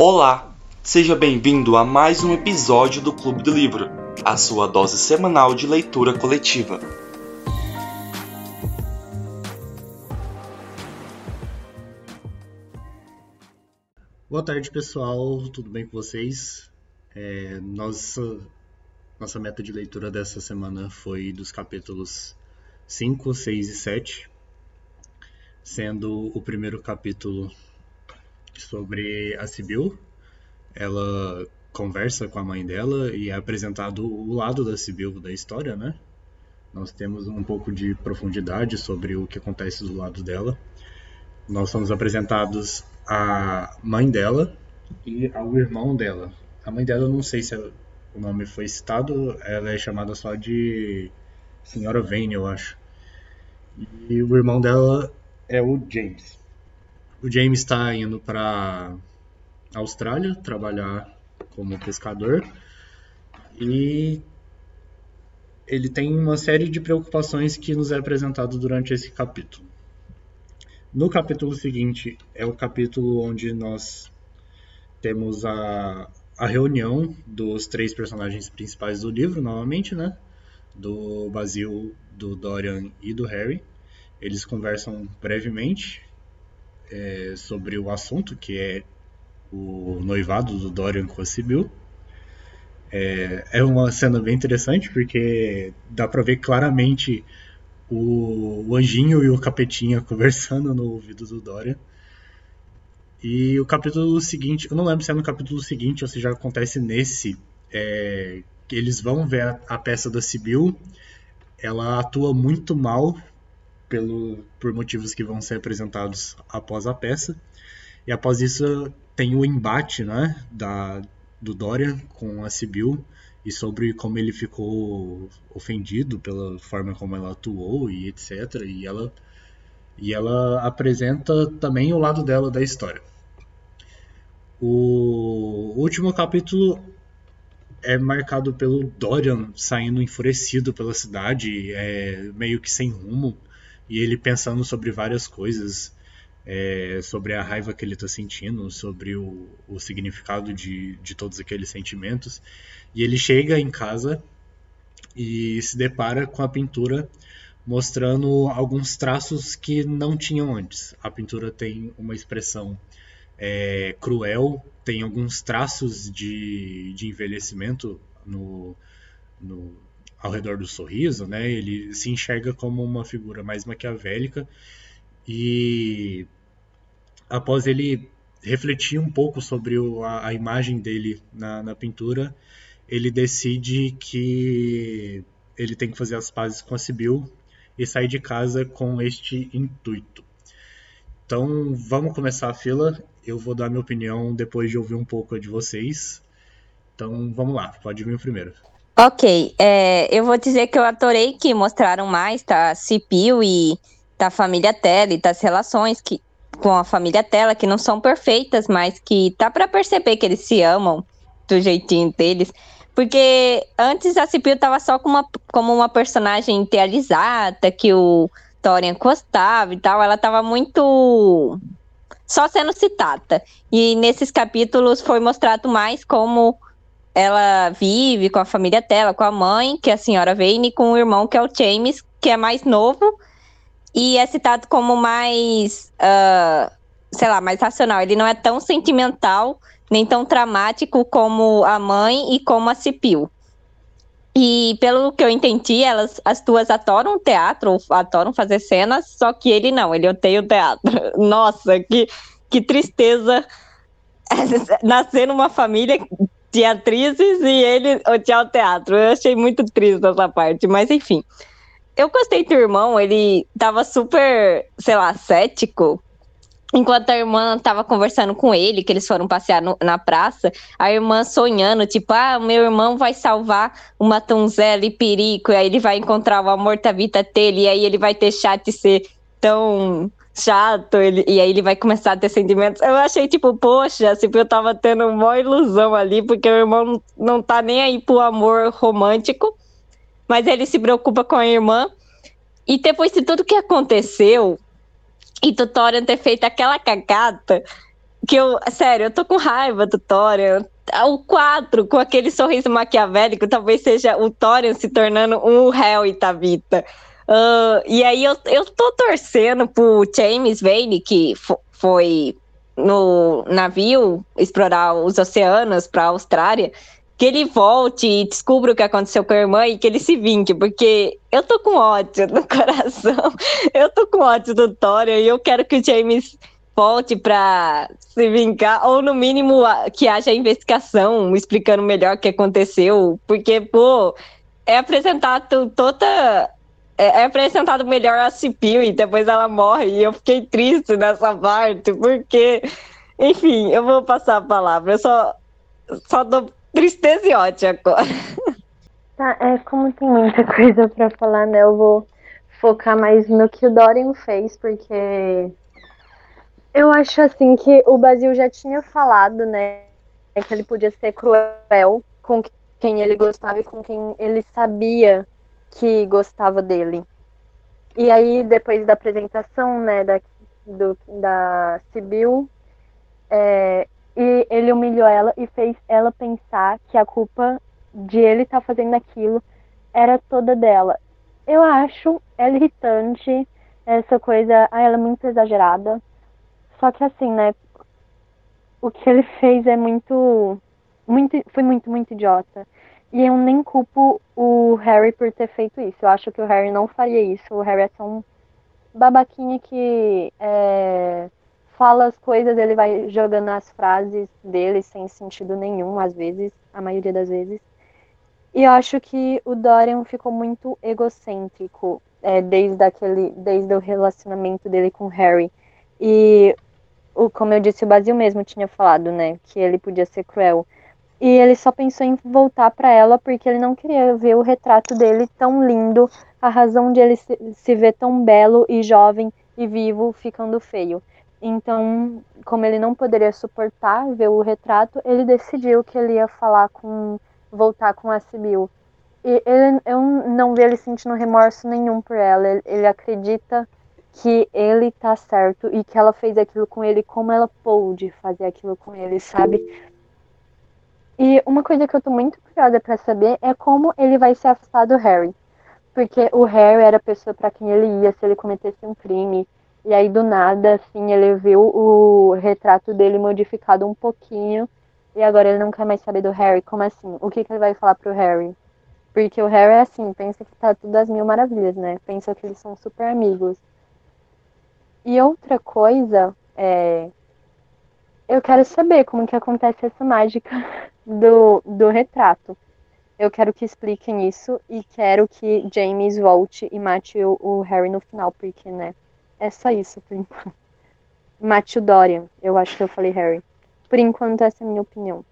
Olá, seja bem-vindo a mais um episódio do Clube do Livro, a sua dose semanal de leitura coletiva. Boa tarde, pessoal. Tudo bem com vocês? É, nossa, nossa meta de leitura dessa semana foi dos capítulos 5, 6 e 7, sendo o primeiro capítulo sobre a Sibyl. Ela conversa com a mãe dela e é apresentado o lado da Sibyl da história, né? Nós temos um pouco de profundidade sobre o que acontece do lado dela. Nós somos apresentados a mãe dela e ao irmão dela. A mãe dela, não sei se o nome foi citado, ela é chamada só de Senhora Vane, eu acho. E o irmão dela é o James. O James está indo para Austrália trabalhar como pescador e ele tem uma série de preocupações que nos é apresentado durante esse capítulo. No capítulo seguinte é o capítulo onde nós temos a, a reunião dos três personagens principais do livro, novamente, né? Do Basil, do Dorian e do Harry. Eles conversam brevemente é, sobre o assunto, que é o noivado do Dorian com a Sibyl. É, é uma cena bem interessante, porque dá pra ver claramente o, o anjinho e o capetinha conversando no ouvido do Dorian. E o capítulo seguinte, eu não lembro se é no capítulo seguinte ou se já acontece nesse, é, eles vão ver a, a, peça da Sibyl. Ela atua muito mal pelo, por motivos que vão ser apresentados após a peça. E após isso tem o embate né, da, do Dorian com a Sibyl e sobre como ele ficou ofendido pela forma como ela atuou e etc. E ela, e ela apresenta também o lado dela da história. O último capítulo é marcado pelo Dorian saindo enfurecido pela cidade, é, meio que sem rumo, e ele pensando sobre várias coisas, é, sobre a raiva que ele está sentindo, sobre o, o significado de, de todos aqueles sentimentos. E ele chega em casa e se depara com a pintura mostrando alguns traços que não tinham antes. A pintura tem uma expressão é, cruel, tem alguns traços de, de envelhecimento no, no, ao redor do sorriso, né? Ele se enxerga como uma figura mais maquiavélica e após ele refletir um pouco sobre o, a, a, imagem dele na, na pintura, ele decide que ele tem que fazer as pazes com a Sibyl e sair de casa com este intuito. Então, vamos começar a fila. Eu vou dar minha opinião depois de ouvir um pouco de vocês. Então, vamos lá. Pode vir primeiro. Ok, é, eu vou dizer que eu adorei que mostraram mais, tá? Cipio e da família Tela e das relações que, com a família Tela, que não são perfeitas, mas que tá para perceber que eles se amam do jeitinho deles. Porque antes a Cipio tava só como uma, como uma personagem idealizada, que o Dorian gostava e tal. Ela tava muito só sendo citada. E nesses capítulos foi mostrado mais como ela vive com a família dela, com a mãe, que é a senhora Vane, e com o irmão, que é o James, que é mais novo, e é citado como mais, uh, sei lá, mais racional. Ele não é tão sentimental, nem tão dramático como a mãe e como a Cipil. E pelo que eu entendi, elas, as duas adoram teatro, adoram fazer cenas, só que ele não, ele odeia o teatro. Nossa, que, que tristeza nascer numa família de atrizes e ele odiar o teatro. Eu achei muito triste essa parte, mas enfim. Eu gostei do irmão, ele tava super, sei lá, cético. Enquanto a irmã tava conversando com ele, que eles foram passear no, na praça, a irmã sonhando, tipo, ah, meu irmão vai salvar uma donzela e perico, e aí ele vai encontrar o amor da vida dele, e aí ele vai deixar de ser tão chato, ele, e aí ele vai começar a ter sentimentos. Eu achei, tipo, poxa, tipo, eu tava tendo uma ilusão ali, porque o irmão não, tá nem aí pro amor romântico, mas ele se preocupa com a irmã. E depois de tudo que aconteceu, e Tutorial ter feito aquela cagada, que eu, sério, eu tô com raiva do Thorian. O 4, com aquele sorriso maquiavélico, talvez seja o Thorian se tornando um Hell e Tabita. Uh, e aí eu, eu tô torcendo pro James Vane, que foi no navio explorar os oceanos para a Austrália, que ele volte e descubra o que aconteceu com a irmã e que ele se vinque, porque eu tô com ódio no coração, eu tô com ódio do Thorian e eu quero que o James volte para se vingar, ou no mínimo que haja investigação explicando melhor o que aconteceu, porque, pô, é apresentado toda. É, é apresentado melhor a Cipio e depois ela morre, e eu fiquei triste nessa parte, porque, enfim, eu vou passar a palavra, eu só, só dou tristeza e ódio agora. Tá, é como tem muita coisa para falar, né? Eu vou focar mais no que o Dorian fez, porque eu acho assim que o Brasil já tinha falado, né, que ele podia ser cruel com quem ele gostava e com quem ele sabia que gostava dele. E aí, depois da apresentação, né, da, do, da Sibyl, é, e ele humilhou ela e fez ela pensar que a culpa de ele estar tá fazendo aquilo era toda dela. Eu acho ela irritante, essa coisa, ah, ela é muito exagerada. Só que assim, né, o que ele fez é muito, muito, foi muito, muito idiota. E eu nem culpo o Harry por ter feito isso. Eu acho que o Harry não faria isso. O Harry é um babaquinha que é, fala as coisas, ele vai jogando as frases dele sem sentido nenhum, às vezes, a maioria das vezes. E eu acho que o Dorian ficou muito egocêntrico é, desde, aquele, desde o relacionamento dele com Harry. E, o, como eu disse, o Basil mesmo tinha falado, né, que ele podia ser cruel. E ele só pensou em voltar para ela porque ele não queria ver o retrato dele tão lindo, a razão de ele se, se ver tão belo e jovem e vivo ficando feio. Então, como ele não poderia suportar ver o retrato, ele decidiu que ele ia falar com. voltar com a Sibyl. E ele, eu não vi ele sentindo remorso nenhum por ela. Ele, ele acredita que ele tá certo e que ela fez aquilo com ele como ela pôde fazer aquilo com ele, sabe? E uma coisa que eu tô muito curiosa para saber é como ele vai se afastar do Harry. Porque o Harry era a pessoa para quem ele ia se ele cometesse um crime e aí, do nada, assim, ele viu o retrato dele modificado um pouquinho. E agora ele não quer mais saber do Harry. Como assim? O que, que ele vai falar pro Harry? Porque o Harry é assim, pensa que tá tudo às mil maravilhas, né? Pensa que eles são super amigos. E outra coisa é. Eu quero saber como que acontece essa mágica do, do retrato. Eu quero que expliquem isso e quero que James volte e mate o, o Harry no final, porque, né? É só isso, por enquanto. Matthew Dorian, eu acho que eu falei Harry. Por enquanto, essa é a minha opinião.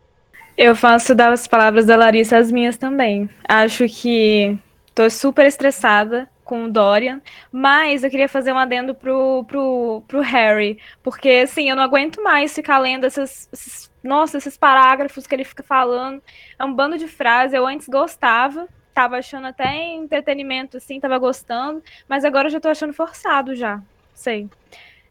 Eu faço das palavras da Larissa as minhas também. Acho que tô super estressada com o Dorian, mas eu queria fazer um adendo pro, pro, pro Harry, porque assim, eu não aguento mais ficar lendo esses, esses, nossa, esses parágrafos que ele fica falando, é um bando de frases, eu antes gostava, tava achando até entretenimento, assim, tava gostando, mas agora eu já tô achando forçado já sei.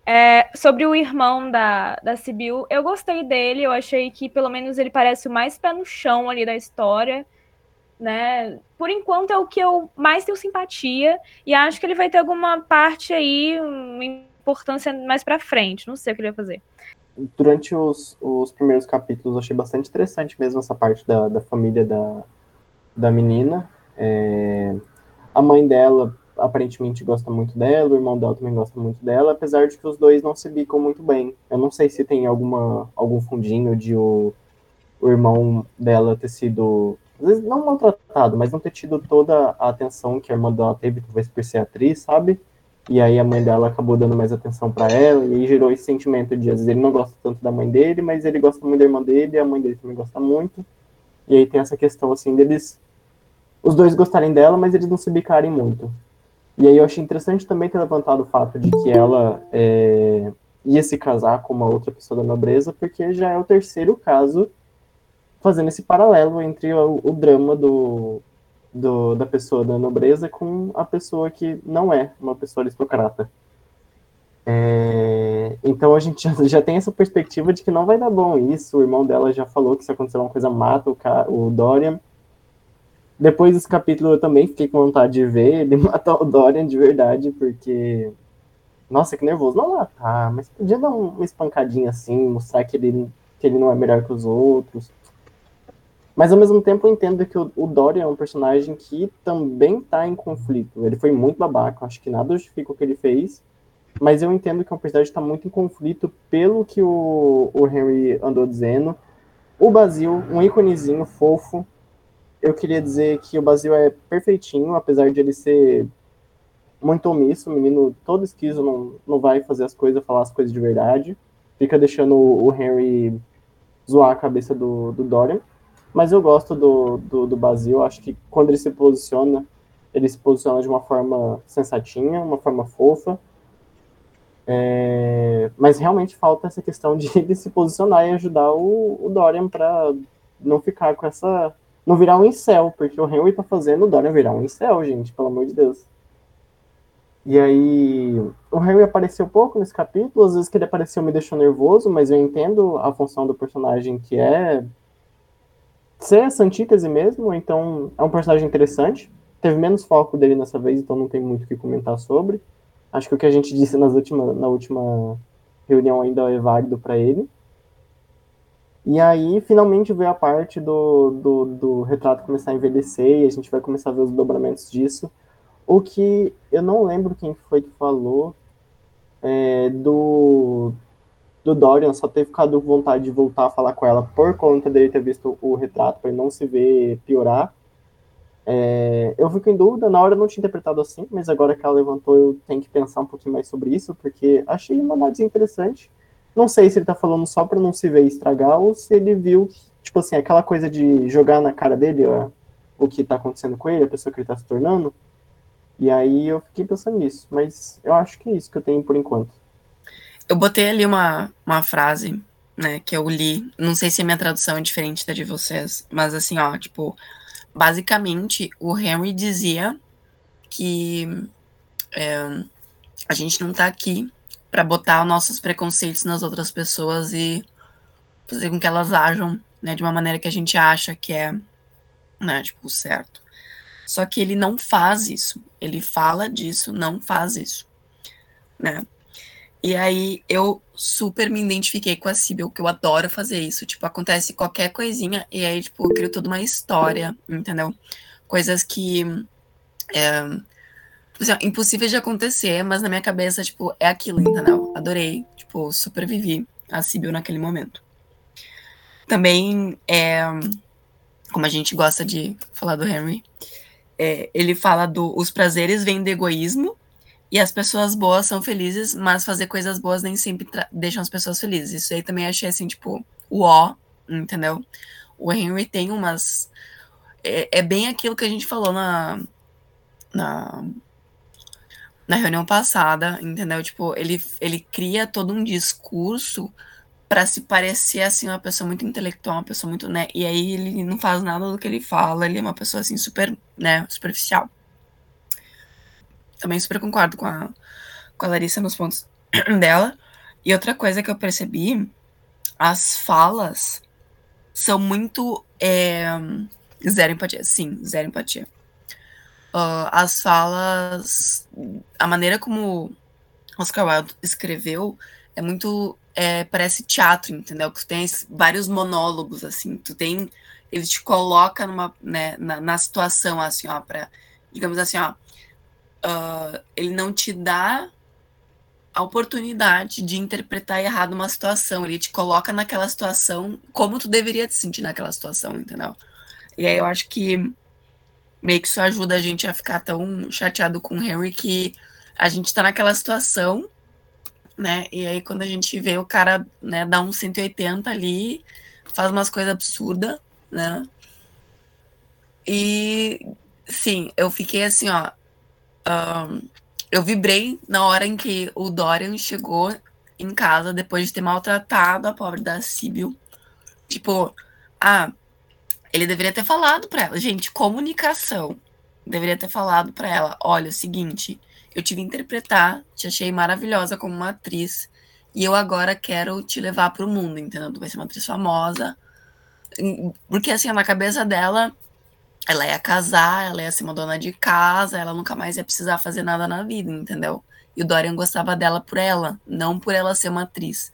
É, sobre o irmão da, da Sibyl, eu gostei dele, eu achei que pelo menos ele parece o mais pé no chão ali da história, né? Por enquanto é o que eu mais tenho simpatia e acho que ele vai ter alguma parte aí, uma importância mais para frente, não sei o que ele vai fazer. Durante os, os primeiros capítulos eu achei bastante interessante mesmo essa parte da, da família da, da menina. É, a mãe dela aparentemente gosta muito dela, o irmão dela também gosta muito dela, apesar de que os dois não se bicam muito bem. Eu não sei se tem alguma, algum fundinho de o, o irmão dela ter sido, às vezes não maltratado, mas não ter tido toda a atenção que a irmã dela teve, talvez por ser atriz, sabe? E aí a mãe dela acabou dando mais atenção para ela, e aí gerou esse sentimento de, às vezes, ele não gosta tanto da mãe dele, mas ele gosta muito da irmã dele, e a mãe dele também gosta muito. E aí tem essa questão, assim, deles os dois gostarem dela, mas eles não se bicarem muito. E aí eu achei interessante também ter levantado o fato de que ela é, ia se casar com uma outra pessoa da nobreza, porque já é o terceiro caso fazendo esse paralelo entre o, o drama do, do, da pessoa da nobreza com a pessoa que não é uma pessoa aristocrata. É, então a gente já, já, tem essa perspectiva de que não vai dar bom isso. O irmão dela já falou que se acontecer uma coisa, mata o, o Dorian. Depois desse capítulo eu também fiquei com vontade de ver ele matar o Dorian de verdade, porque. Nossa, que nervoso. Não matar, mas podia dar uma espancadinha assim, mostrar que ele, que ele não é melhor que os outros. Mas ao mesmo tempo eu entendo que o, o Dorian é um personagem que também tá em conflito. Ele foi muito babaca, acho que nada justifica o que ele fez. Mas eu entendo que é um personagem que está muito em conflito pelo que o, o Henry andou dizendo. O Basil, um íconezinho fofo, eu queria dizer que o Basil é perfeitinho, apesar de ele ser muito omisso, o menino todo esquiso, não, não vai fazer as coisas, falar as coisas de verdade. Fica deixando o, Henry zoar a cabeça do, do Dorian. Mas eu gosto do, do, do Basil, acho que quando ele se posiciona, ele se posiciona de uma forma sensatinha, uma forma fofa. É, mas realmente falta essa questão de ele se posicionar e ajudar o, o Dorian para não ficar com essa não virar um incel, porque o Henry tá fazendo o Dorian virar um incel, gente, pelo amor de Deus. E aí, o Henry apareceu pouco nesse capítulo, às vezes que ele apareceu me deixou nervoso, mas eu entendo a função do personagem que é ser essa antítese mesmo, então é um personagem interessante. Teve menos foco dele nessa vez, então não tem muito o que comentar sobre. Acho que o que a gente disse nas última, na última reunião ainda é válido para ele. E aí, finalmente, veio a parte do, do, do, retrato começar a envelhecer e a gente vai começar a ver os dobramentos disso. O que eu não lembro quem foi que falou é, do, do Dorian só ter ficado com vontade de voltar a falar com ela por conta dele ter visto o retrato, para ele não se ver piorar. É, eu fico em dúvida, na hora eu não tinha interpretado assim, mas agora que ela levantou eu tenho que pensar um pouquinho mais sobre isso, porque achei uma análise interessante. Não sei se ele tá falando só pra não se ver estragar ou se ele viu, tipo assim, aquela coisa de jogar na cara dele ó, o que tá acontecendo com ele, a pessoa que ele tá se tornando. E aí eu fiquei pensando nisso, mas eu acho que é isso que eu tenho por enquanto. Eu botei ali uma, uma frase, né, que eu li, não sei se a minha tradução é diferente da de vocês, mas assim, ó, tipo, basicamente o Henry dizia que é, a gente não tá aqui para botar nossos preconceitos nas outras pessoas e fazer com que elas ajam, né, de uma maneira que a gente acha que é, né, tipo, certo. Só que ele não faz isso. Ele fala disso, não faz isso, né? E aí eu super me identifiquei com a Sibyl, que eu adoro fazer isso. Tipo, acontece qualquer coisinha e aí, tipo, eu crio toda uma história, entendeu? Coisas que é, assim, impossível de acontecer, mas na minha cabeça, tipo, é aquilo, entendeu? Adorei, tipo, sobrevivi a Sibyl naquele momento. Também, é, como a gente gosta de falar do Henry, é, ele fala do os prazeres vêm do egoísmo e as pessoas boas são felizes, mas fazer coisas boas nem sempre deixam as pessoas felizes. Isso aí também achei assim, tipo, o ó, entendeu? O Henry tem umas. É, é bem aquilo que a gente falou na, na na reunião passada, entendeu? Tipo, ele, ele cria todo um discurso para se parecer assim uma pessoa muito intelectual, uma pessoa muito, né? E aí ele não faz nada do que ele fala, ele é uma pessoa assim super, né, superficial. Também super concordo com a, com a Larissa nos pontos dela. E outra coisa que eu percebi, as falas são muito é, zero empatia. Sim, zero empatia uh, as falas, a maneira como Oscar Wilde escreveu é muito é, parece teatro, entendeu? Que tu tem vários monólogos assim, tu tem ele te coloca numa né, na, na situação assim, ó, para digamos assim, ó, uh, ele não te dá a oportunidade de interpretar errado uma situação, ele te coloca naquela situação como tu deveria te sentir naquela situação, entendeu? E aí eu acho que meio que isso ajuda a gente a ficar tão chateado com o Henry que a gente tá naquela situação, né? E aí quando a gente vê o cara, né, dá um 180 ali, faz umas coisas absurdas, né? E sim, eu fiquei assim, ó. Um, eu vibrei na hora em que o Dorian chegou em casa depois de ter maltratado a pobre da Sibyl. Tipo, ah, ele deveria ter falado para ela, gente, comunicação. Deveria ter falado para ela, olha, é o seguinte, eu tive interpretar, te achei maravilhosa como uma atriz e eu agora quero te levar para o mundo, entendeu? Tu vai ser uma atriz famosa. Porque, assim, na cabeça dela, ela ia casar, ela ia ser uma dona de casa, ela nunca mais ia precisar fazer nada na vida, entendeu? E o Dorian gostava dela por ela, não por ela ser uma atriz.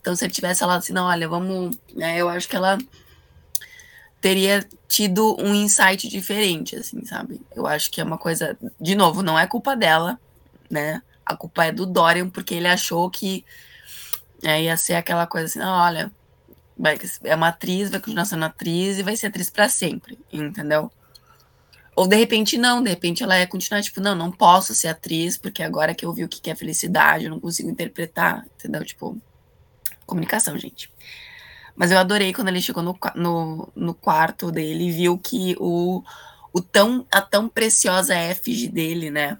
Então, se ele tivesse falado assim, não, olha, vamos. Né, eu acho que ela teria tido um insight diferente, assim, sabe? Eu acho que é uma coisa. De novo, não é culpa dela, né? A culpa é do Dorian, porque ele achou que é, ia ser aquela coisa assim, não, olha, vai, é uma atriz, vai continuar sendo atriz e vai ser atriz para sempre, entendeu? Ou de repente não, de repente ela ia continuar, tipo, não, não posso ser atriz, porque agora que eu vi o que é felicidade, eu não consigo interpretar, entendeu? Tipo, comunicação, gente. Mas eu adorei quando ele chegou no, no, no quarto dele e viu que o, o tão, a tão preciosa efígie dele, né?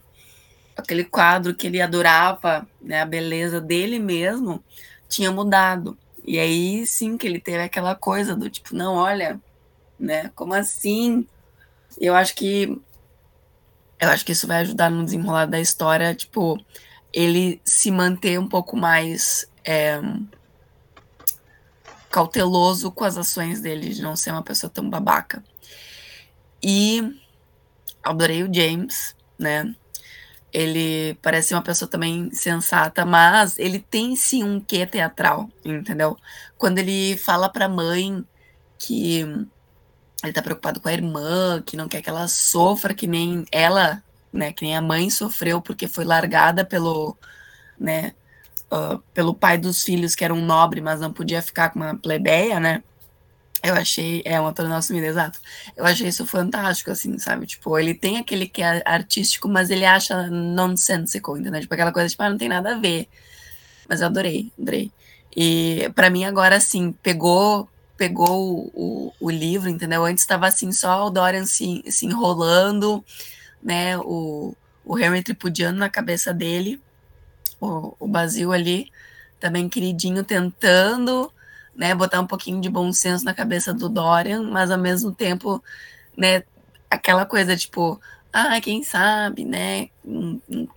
aquele quadro que ele adorava, né, a beleza dele mesmo, tinha mudado. E aí sim que ele teve aquela coisa do tipo, não, olha, né, como assim? Eu acho que eu acho que isso vai ajudar no desenrolar da história, tipo, ele se manter um pouco mais é, cauteloso com as ações dele, de não ser uma pessoa tão babaca. E adorei o James, né? Ele parece uma pessoa também sensata, mas ele tem sim um quê teatral, entendeu? Quando ele fala pra mãe que ele tá preocupado com a irmã, que não quer que ela sofra que nem ela, né, que nem a mãe sofreu porque foi largada pelo, né, uh, pelo pai dos filhos que era um nobre, mas não podia ficar com uma plebeia, né? Eu achei, é uma tornada sumida, exato. Eu achei isso fantástico, assim, sabe? Tipo, ele tem aquele que é artístico, mas ele acha nonsensical, entendeu? Tipo, aquela coisa, tipo, ah, não tem nada a ver. Mas eu adorei, adorei. E para mim agora, assim, pegou pegou o, o, livro, entendeu? Antes estava assim, só o Dorian se, se enrolando, né? O, o Henry tripudiando na cabeça dele, o, o Basil ali, também queridinho, tentando né, botar um pouquinho de bom senso na cabeça do Dorian, mas ao mesmo tempo, né, aquela coisa tipo, ah, quem sabe, né, um, um,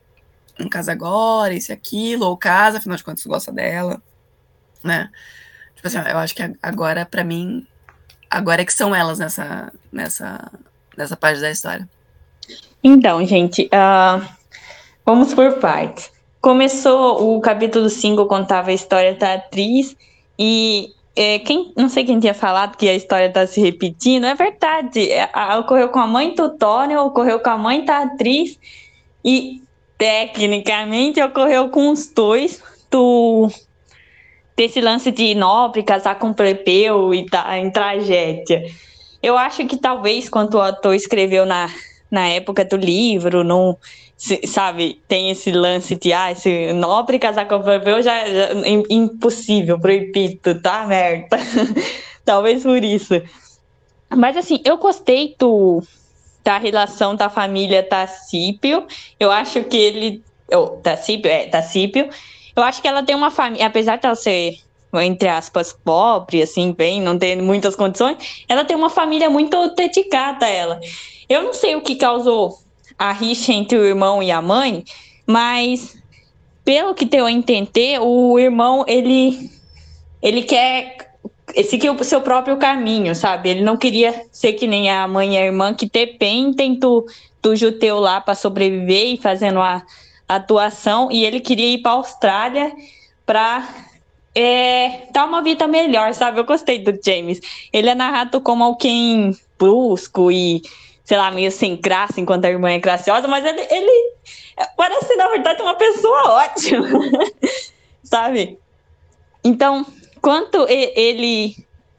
um casa agora, isso e aquilo, ou casa, afinal de contas, gosta dela, né? Tipo assim, eu acho que agora, para mim, agora é que são elas nessa, nessa, nessa parte da história. Então, gente, uh, vamos por partes. Começou o capítulo 5, contava a história da atriz, e é, quem, não sei quem tinha falado que a história está se repetindo, é verdade. É, a, ocorreu com a mãe Tony, ocorreu com a mãe da atriz, e tecnicamente ocorreu com os dois do desse lance de nobre casar com plebeu e tá em tragédia. Eu acho que talvez quando o autor escreveu na, na época do livro, não sabe, tem esse lance de, ah, esse nobre casar com plebeu já, já impossível, proibido, tá merda. Talvez por isso. Mas assim, eu gostei do, da relação da família Tacípio. Eu acho que ele. Oh, Tacípio, é, Tacípio. Eu acho que ela tem uma família, apesar de ela ser, entre aspas, pobre, assim, bem, não ter muitas condições, ela tem uma família muito dedicada a ela. Eu não sei o que causou a rixa entre o irmão e a mãe, mas pelo que deu a entender, o irmão ele ele quer seguir o seu próprio caminho, sabe? Ele não queria ser que nem a mãe e a irmã que dependem do, do judeu lá para sobreviver e fazendo a, a atuação, e ele queria ir para a Austrália para é, dar uma vida melhor, sabe? Eu gostei do James. Ele é narrado como alguém brusco e sei lá, meio sem graça enquanto a irmã é graciosa, mas ele, ele parece, na verdade, uma pessoa ótima, sabe? Então, quanto ele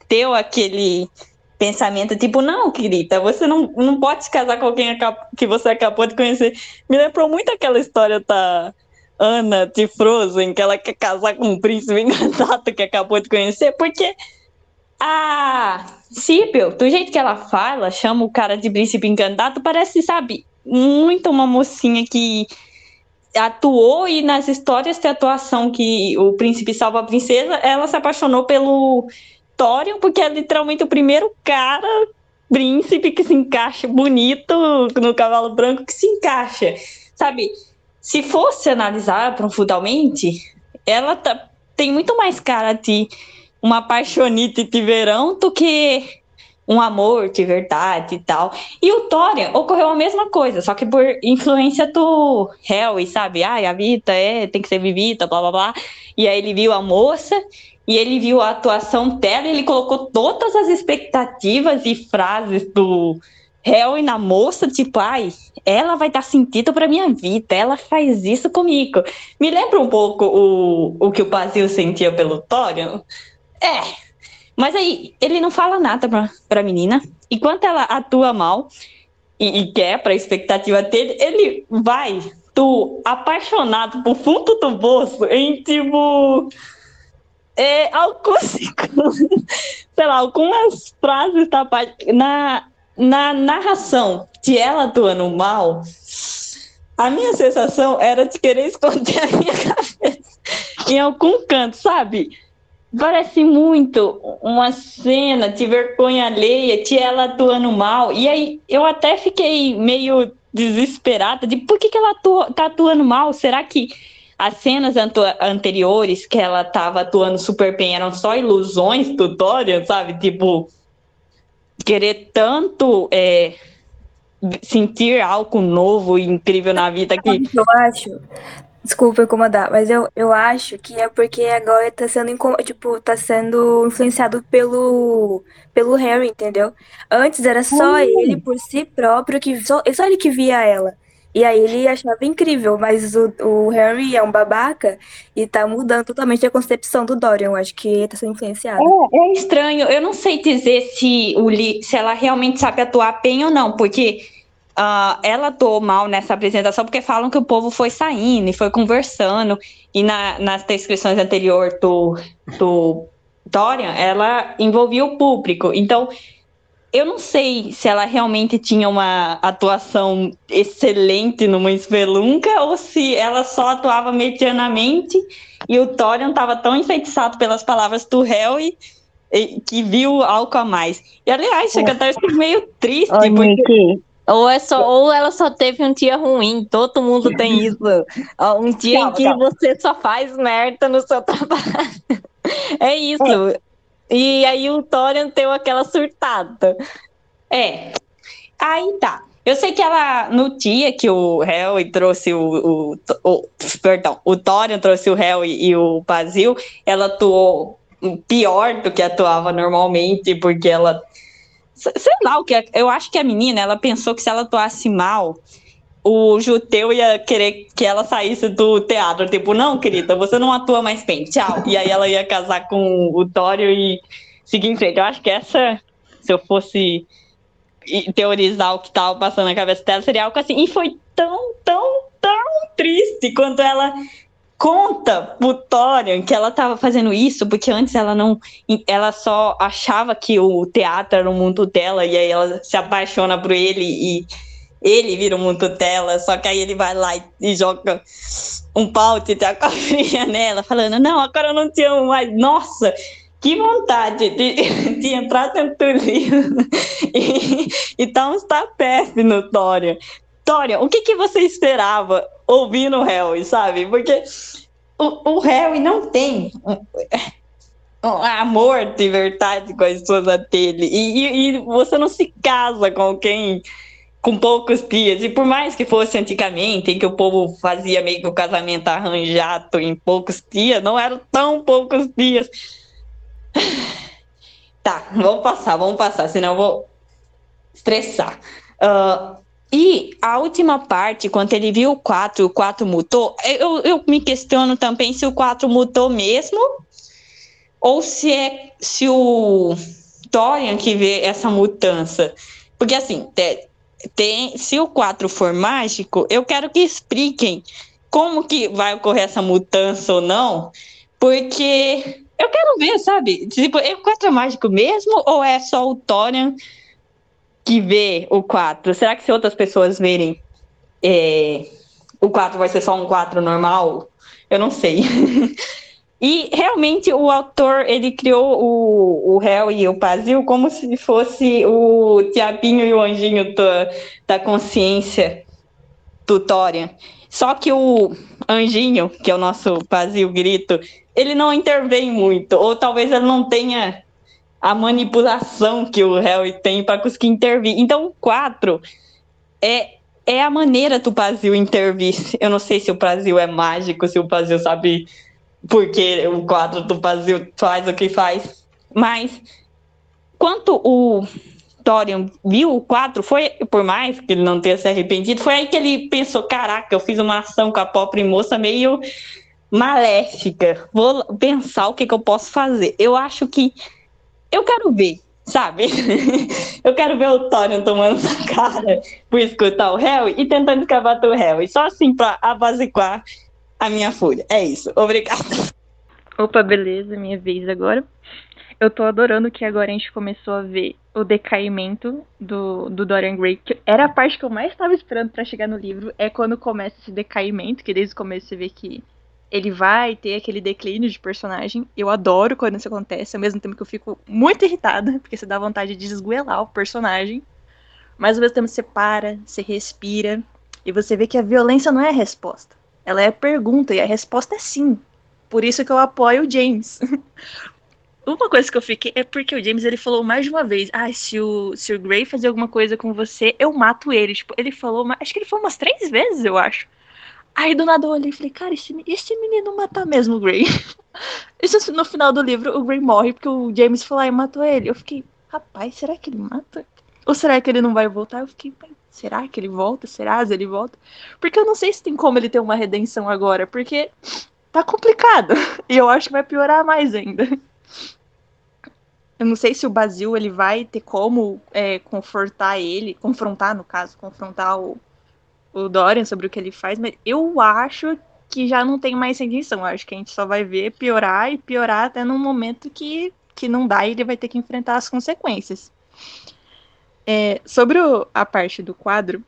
deu aquele pensamento tipo, não, querida, você não, não pode se casar com alguém que você acabou de conhecer. Me lembrou muito aquela história da Ana de Frozen, que ela quer casar com um príncipe encantado que acabou de conhecer, porque a Síbil, do jeito que ela fala, chama o cara de príncipe encantado, parece, sabe, muito uma mocinha que atuou e nas histórias de atuação que o príncipe salva a princesa, ela se apaixonou pelo Thorion, porque é literalmente o primeiro cara príncipe que se encaixa bonito no cavalo branco que se encaixa. Sabe, se fosse analisar profundamente, ela tá, tem muito mais cara de uma apaixonite de verão do que um amor de verdade e tal. E o Thorin ocorreu a mesma coisa, só que por influência do Harry, sabe? Ai, a vida é, tem que ser vivida, blá blá blá. E aí ele viu a moça e ele viu a atuação dela ele colocou todas as expectativas e frases do Harry na moça, tipo, ai, ela vai dar sentido para minha vida, ela faz isso comigo. Me lembra um pouco o, o que o Basil sentia pelo Thorin? É, mas aí, ele não fala nada pra, pra menina. Enquanto ela atua mal e, e quer pra expectativa dele, ele vai, tu, apaixonado por fundo do bolso, em tipo. É, alguns, sei lá, algumas frases da na, na narração de ela atuando mal, a minha sensação era de querer esconder a minha cabeça em algum canto, sabe? Parece muito uma cena de vergonha alheia, de ela atuando mal. E aí eu até fiquei meio desesperada de por que, que ela atua, tá atuando mal? Será que as cenas anteriores que ela tava atuando super bem eram só ilusões do Dorian, sabe? Tipo, querer tanto é, sentir algo novo e incrível na vida que. Eu acho Desculpa incomodar, mas eu, eu acho que é porque agora tá sendo, tipo, tá sendo influenciado pelo, pelo Harry, entendeu? Antes era só ele por si próprio, que só, só ele que via ela. E aí ele achava incrível, mas o, o Harry é um babaca e tá mudando totalmente a concepção do Dorian. Eu acho que tá sendo influenciado. É, é estranho. Eu não sei dizer se, o Lee, se ela realmente sabe atuar bem ou não, porque Uh, ela atuou mal nessa apresentação porque falam que o povo foi saindo e foi conversando. E na, nas descrições anteriores do, do Dorian, ela envolvia o público. Então, eu não sei se ela realmente tinha uma atuação excelente numa espelunca ou se ela só atuava medianamente e o Dorian estava tão enfeitiçado pelas palavras do Harry que viu algo a mais. E aliás, chega até meio triste. Ô, porque... Ou, é só, ou ela só teve um dia ruim, todo mundo tem isso. Um dia calma, em que calma. você só faz merda no seu trabalho. É isso. É. E aí o Torian deu aquela surtada. É. Aí tá. Eu sei que ela, no dia que o Harry trouxe o, o, o, Perdão, o Torian trouxe o Harry e o Basil, ela atuou pior do que atuava normalmente, porque ela sei lá o que é. Eu acho que a menina, ela pensou que se ela atuasse mal, o Juteu ia querer que ela saísse do teatro. Tipo, não, querida, você não atua mais bem, tchau. E aí ela ia casar com o Tório e seguir em frente. Eu acho que essa, se eu fosse teorizar o que estava passando na cabeça dela, seria algo assim. E foi tão, tão, tão triste quando ela conta pro Torian que ela estava fazendo isso porque antes ela não ela só achava que o teatro era o mundo dela e aí ela se apaixona por ele e ele vira o mundo dela, só que aí ele vai lá e, e joga um pau de cobrinha nela, falando, não, agora eu não te amo mais. Nossa, que vontade de, de entrar dentro do e, e dar um tapete no Torian. Torian, o que, que você esperava ouvindo o Harry, sabe? Porque o, o Harry não tem amor de verdade com a esposa dele. E, e, e, você não se casa com alguém com poucos dias. E por mais que fosse antigamente, em que o povo fazia meio que o casamento arranjado em poucos dias, não eram tão poucos dias. Tá, vamos passar, vamos passar, senão eu vou estressar. Uh, e a última parte, quando ele viu o 4 o 4 mutou, eu, eu me questiono também se o 4 mutou mesmo, ou se é se o Dorian que vê essa mudança. Porque assim, tem, se o 4 for mágico, eu quero que expliquem como que vai ocorrer essa mudança ou não, porque eu quero ver, sabe? Tipo, é o 4 é mágico mesmo, ou é só o Dorian que vê o 4, será que se outras pessoas verem é, o 4 vai ser só um 4 normal? Eu não sei. e realmente o autor ele criou o, o Hel e o Pazil como se fosse o diabinho e o anjinho da, da consciência tutória. Só que o Anjinho, que é o nosso vazio grito, ele não intervém muito, ou talvez ele não tenha a manipulação que o Harry tem para conseguir intervir. Então, o 4 é, é a maneira do Brasil intervir. Eu não sei se o Brasil é mágico, se o Brasil sabe porque o 4 do Brasil faz o que faz, mas quanto o Dorian viu o 4, foi, por mais que ele não tenha se arrependido, foi aí que ele pensou: caraca, eu fiz uma ação com a pobre moça meio maléfica. Vou pensar o que, que eu posso fazer. Eu acho que. Eu quero ver, sabe? eu quero ver o Thorian tomando essa cara por escutar o Harry e tentando escavar do Harry. Só assim pra abasicar a minha fúria. É isso. Obrigada. Opa, beleza, minha vez agora. Eu tô adorando que agora a gente começou a ver o decaimento do, do Dorian Gray. Que era a parte que eu mais estava esperando para chegar no livro. É quando começa esse decaimento, que desde o começo você vê que ele vai ter aquele declínio de personagem. Eu adoro quando isso acontece, ao mesmo tempo que eu fico muito irritada, porque você dá vontade de desguelar o personagem. Mas ao mesmo tempo você para, você respira, e você vê que a violência não é a resposta. Ela é a pergunta, e a resposta é sim. Por isso que eu apoio o James. Uma coisa que eu fiquei é porque o James ele falou mais de uma vez: ah, se o, se o Gray fazer alguma coisa com você, eu mato ele. Tipo, ele falou, acho que ele falou umas três vezes, eu acho. Aí do nada eu olhei e falei, cara, esse, esse menino mata mesmo o Gray. Isso no final do livro, o Gray morre porque o James foi lá e matou ele. Eu fiquei, rapaz, será que ele mata? Ou será que ele não vai voltar? Eu fiquei, será que ele volta? Será que ele volta? Porque eu não sei se tem como ele ter uma redenção agora, porque tá complicado. E eu acho que vai piorar mais ainda. Eu não sei se o Basil ele vai ter como é, confortar ele, confrontar, no caso, confrontar o, o Dorian sobre o que ele faz, mas eu acho que já não tem mais intenção. Eu acho que a gente só vai ver piorar e piorar até num momento que, que não dá e ele vai ter que enfrentar as consequências. É, sobre o, a parte do quadro,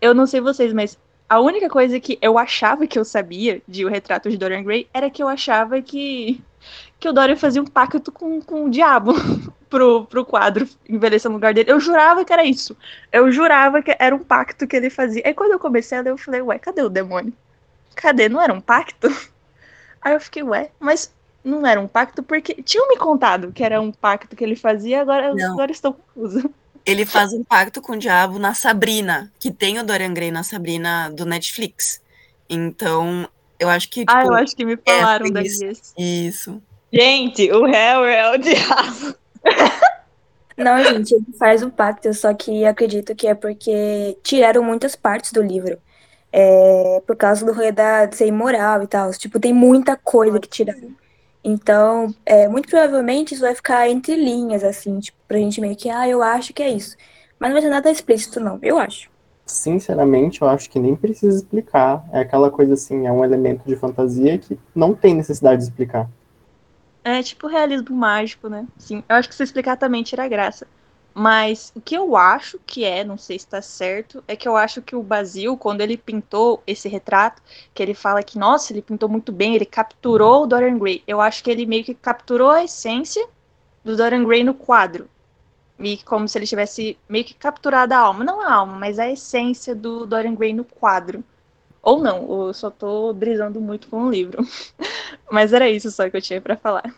eu não sei vocês, mas a única coisa que eu achava que eu sabia de O Retrato de Dorian Gray era que eu achava que que o Dorian fazia um pacto com, com o diabo pro, pro quadro envelhecer no lugar dele. Eu jurava que era isso. Eu jurava que era um pacto que ele fazia. Aí quando eu comecei a ler, eu falei, ué, cadê o demônio? Cadê? Não era um pacto? Aí eu fiquei, ué, mas não era um pacto porque tinham me contado que era um pacto que ele fazia, agora, não. agora estou confusa. Ele faz um pacto com o diabo na Sabrina, que tem o Dorian Gray na Sabrina do Netflix. Então, eu acho que. Tipo, ah, eu tipo, acho que me falaram é, daí. Isso. Gente, o Harry é o diabo. Não, gente, ele faz um pacto, só que acredito que é porque tiraram muitas partes do livro. É, por causa do rolê da, de ser imoral e tal. Tipo, tem muita coisa que tiraram. Então, é, muito provavelmente isso vai ficar entre linhas, assim, tipo, pra gente meio que, ah, eu acho que é isso. Mas não vai ser nada explícito, não, eu acho. Sinceramente, eu acho que nem precisa explicar. É aquela coisa assim, é um elemento de fantasia que não tem necessidade de explicar. É tipo realismo mágico, né? Sim, eu acho que se explicar também tira graça. Mas o que eu acho que é, não sei se tá certo, é que eu acho que o Basil, quando ele pintou esse retrato, que ele fala que, nossa, ele pintou muito bem, ele capturou o Dorian Gray. Eu acho que ele meio que capturou a essência do Dorian Gray no quadro. Meio como se ele tivesse meio que capturado a alma. Não a alma, mas a essência do Dorian Gray no quadro. Ou não, eu só tô brisando muito com o livro. Mas era isso só que eu tinha para falar.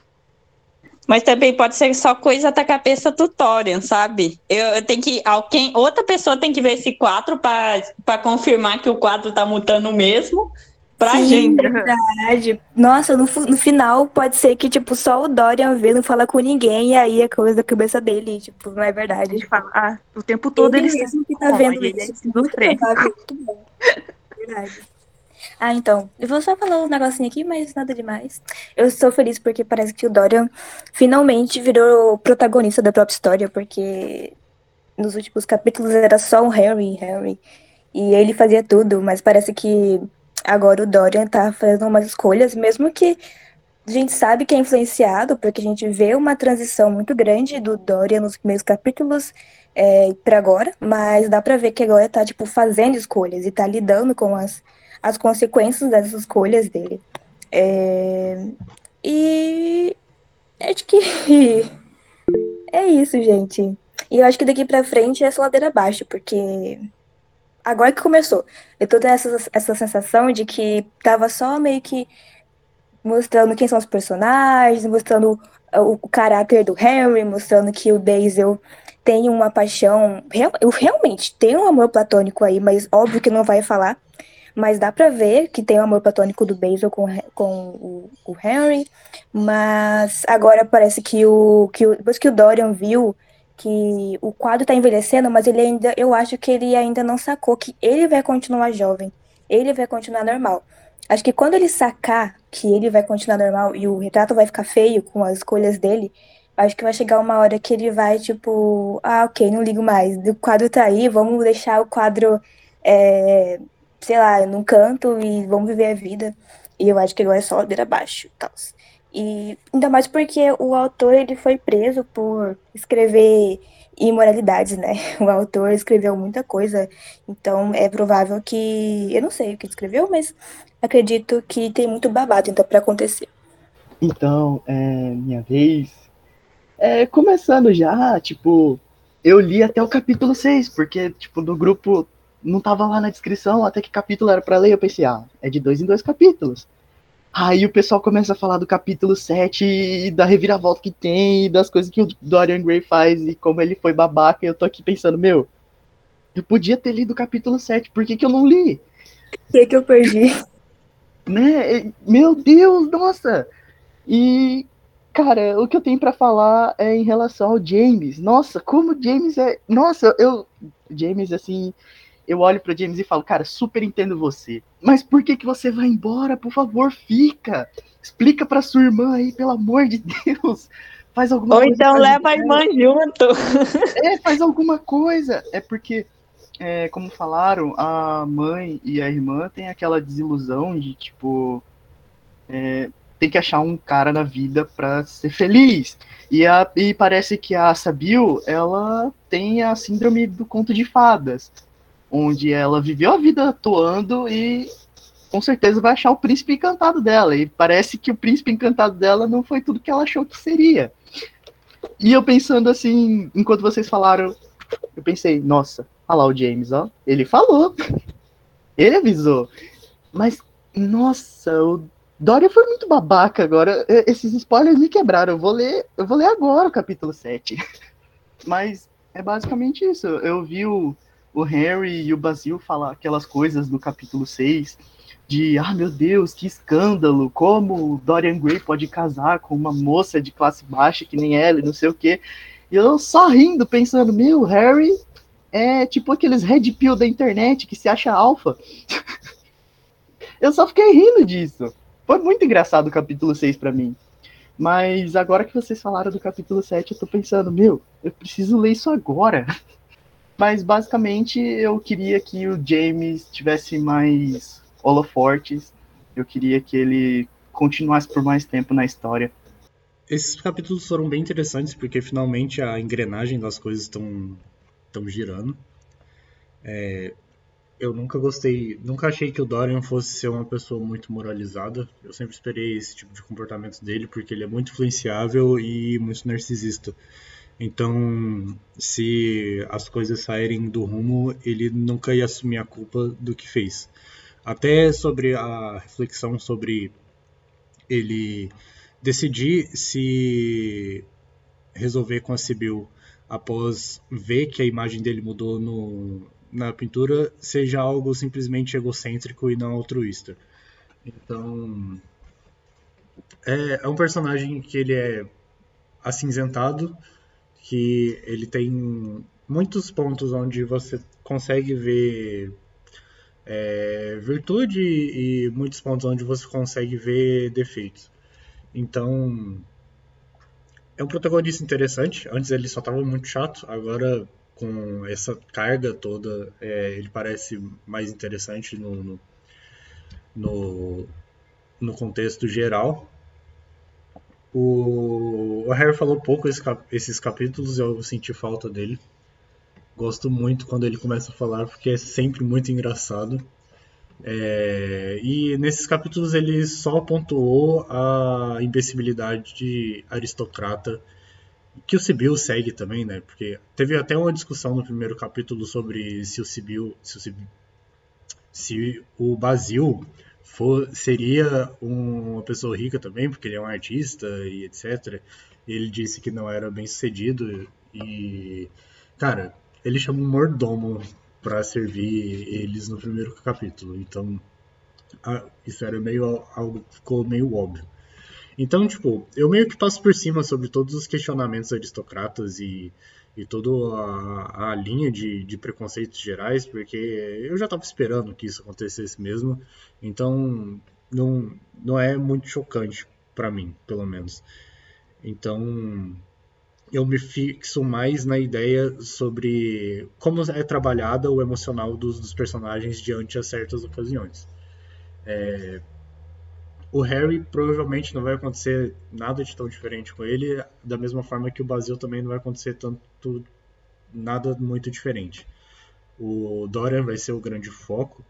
Mas também pode ser só coisa da cabeça do Torian, sabe? Eu, eu, tenho que. Alguém, outra pessoa tem que ver esse quadro para confirmar que o quadro tá mutando mesmo. Pra Sim, gente. verdade. Nossa, no, no final pode ser que, tipo, só o Dorian vê, não fala com ninguém, e aí é coisa da cabeça dele, tipo, não é verdade. Ele fala, ah, o tempo todo ele, ele mesmo que tá vendo isso. Muito provável, muito bom. Verdade. Ah, então, eu vou só falar um negocinho aqui, mas nada demais. Eu estou feliz porque parece que o Dorian finalmente virou protagonista da própria história, porque nos últimos capítulos era só um Harry, Harry. E ele fazia tudo, mas parece que agora o Dorian tá fazendo umas escolhas, mesmo que a gente sabe que é influenciado, porque a gente vê uma transição muito grande do Dorian nos primeiros capítulos é, para agora, mas dá para ver que agora tá, tipo, fazendo escolhas e tá lidando com as, as consequências dessas escolhas dele. É, e acho que é isso, gente. E eu acho que daqui para frente é só ladeira abaixo, porque agora que começou. Eu tô tendo essa, essa sensação de que tava só meio que mostrando quem são os personagens, mostrando o, caráter do Henry, mostrando que o Basil tem uma paixão. Real, eu realmente tenho um amor platônico aí, mas óbvio que não vai falar. Mas dá pra ver que tem o um amor platônico do Basil com, com o, o, Henry. Mas agora parece que o, que o. Depois que o Dorian viu que o quadro tá envelhecendo, mas ele ainda. Eu acho que ele ainda não sacou que ele vai continuar jovem. Ele vai continuar normal. Acho que quando ele sacar que ele vai continuar normal e o retrato vai ficar feio com as escolhas dele, acho que vai chegar uma hora que ele vai, tipo, ah, ok, não ligo mais. O quadro tá aí, vamos deixar o quadro, é, sei lá, num canto e vamos viver a vida. E eu acho que agora é só ladeira abaixo. Tal. E ainda mais porque o autor ele foi preso por escrever imoralidades, né? O autor escreveu muita coisa, então é provável que. Eu não sei o que escreveu, mas acredito que tem muito babado então para acontecer. Então, é minha vez. É, começando já, tipo, eu li até o capítulo 6, porque, tipo, do grupo não tava lá na descrição até que capítulo era para ler, eu pensei, ah, é de dois em dois capítulos. Aí o pessoal começa a falar do capítulo 7 e da reviravolta que tem, e das coisas que o Dorian Gray faz e como ele foi babaca, e eu tô aqui pensando, meu, eu podia ter lido o capítulo 7, por que, que eu não li? O que, que eu perdi? Né? Meu Deus, nossa! E, cara, o que eu tenho para falar é em relação ao James. Nossa, como o James é. Nossa, eu. James, assim, eu olho para James e falo, cara, super entendo você. Mas por que que você vai embora? Por favor, fica. Explica para sua irmã aí, pelo amor de Deus. Faz alguma Ou coisa. então leva a irmã junto. É, faz alguma coisa. É porque, é, como falaram, a mãe e a irmã têm aquela desilusão de, tipo, é, tem que achar um cara na vida para ser feliz. E, a, e parece que a Sabil, ela tem a síndrome do conto de fadas onde ela viveu a vida atuando e com certeza vai achar o príncipe encantado dela. E parece que o príncipe encantado dela não foi tudo que ela achou que seria. E eu pensando assim, enquanto vocês falaram, eu pensei, nossa, olha lá o James, ó. Ele falou. Ele avisou. Mas, nossa, o Dória foi muito babaca agora. Esses spoilers me quebraram. Eu vou ler, eu vou ler agora o capítulo 7. Mas é basicamente isso. Eu vi o, o Harry e o Basil falar aquelas coisas no capítulo 6 de, ah, meu Deus, que escândalo, como Dorian Gray pode casar com uma moça de classe baixa que nem ela, não sei o quê. E eu só rindo, pensando, meu, Harry é tipo aqueles red pill da internet que se acha alfa. eu só fiquei rindo disso. Foi muito engraçado o capítulo 6 para mim. Mas agora que vocês falaram do capítulo 7, eu tô pensando, meu, eu preciso ler isso agora. Mas basicamente eu queria que o James tivesse mais holofortes. Eu queria que ele continuasse por mais tempo na história. Esses capítulos foram bem interessantes porque finalmente a engrenagem das coisas estão estão girando. É, eu nunca gostei, nunca achei que o Dorian fosse ser uma pessoa muito moralizada. Eu sempre esperei esse tipo de comportamento dele porque ele é muito influenciável e muito narcisista. Então, se as coisas saírem do rumo, ele nunca ia assumir a culpa do que fez. Até sobre a reflexão sobre ele decidir se resolver com a Sibyl após ver que a imagem dele mudou no, na pintura seja algo simplesmente egocêntrico e não altruísta. Então, é, é um personagem que ele é acinzentado, que ele tem muitos pontos onde você consegue ver é, virtude e muitos pontos onde você consegue ver defeitos. Então, é um protagonista interessante. Antes ele só estava muito chato, agora com essa carga toda, é, ele parece mais interessante no, no, no, no contexto geral. O, o Harry falou pouco esse, esses capítulos, eu senti falta dele. Gosto muito quando ele começa a falar, porque é sempre muito engraçado. É, e nesses capítulos ele só pontuou a imbecilidade de aristocrata que o Sibyl segue também, né? Porque teve até uma discussão no primeiro capítulo sobre se o Sibyl, se o, Sibyl, se o Basil for, seria um, uma pessoa rica também, porque ele é um artista e etc. Ele disse que não era bem sucedido e, cara, ele chama um mordomo para servir eles no primeiro capítulo. Então, isso era meio algo ficou meio óbvio. Então, tipo, eu meio que passo por cima sobre todos os questionamentos aristocratas e, e toda a, linha de, de preconceitos gerais, porque eu já estava esperando que isso acontecesse mesmo. Então, não, não é muito chocante para mim, pelo menos. Então, eu me fixo mais na ideia sobre como é trabalhada o emocional dos, dos personagens diante a certas ocasiões. É, o Harry provavelmente não vai acontecer nada de tão diferente com ele, da mesma forma que o Basil também não vai acontecer tanto nada muito diferente. O Dorian vai ser o grande foco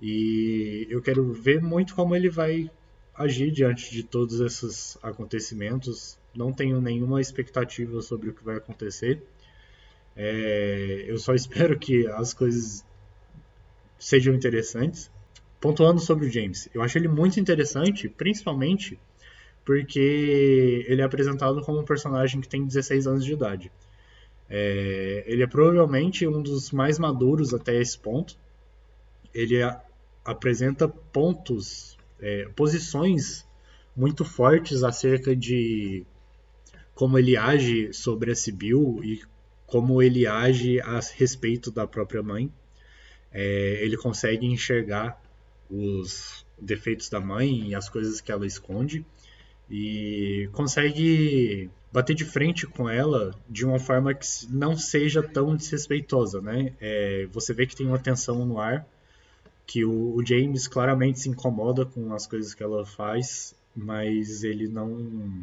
e eu quero ver muito como ele vai agir diante de todos esses acontecimentos. Não tenho nenhuma expectativa sobre o que vai acontecer. É, eu só espero que as coisas sejam interessantes pontuando sobre o James, eu acho ele muito interessante, principalmente porque ele é apresentado como um personagem que tem 16 anos de idade. É, ele é provavelmente um dos mais maduros até esse ponto. Ele a, apresenta pontos, é, posições muito fortes acerca de como ele age sobre a Sibyl e como ele age a respeito da própria mãe. É, ele consegue enxergar os defeitos da mãe e as coisas que ela esconde e consegue bater de frente com ela de uma forma que não seja tão desrespeitosa, né? É, você vê que tem uma tensão no ar, que o, o, James claramente se incomoda com as coisas que ela faz, mas ele não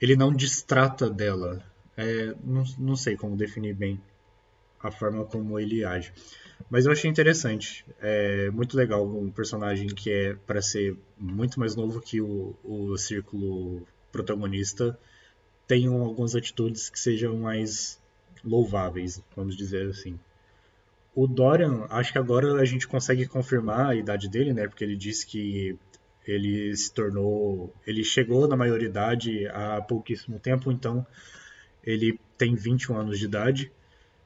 ele não distrata dela. É, não, não sei como definir bem a forma como ele age. Mas eu achei interessante. É muito legal um personagem que é para ser muito mais novo que o, o círculo protagonista tenham algumas atitudes que sejam mais louváveis, vamos dizer assim. O Dorian, acho que agora a gente consegue confirmar a idade dele, né? Porque ele disse que ele se tornou, ele chegou na maioridade há pouquíssimo tempo, então ele tem 21 anos de idade,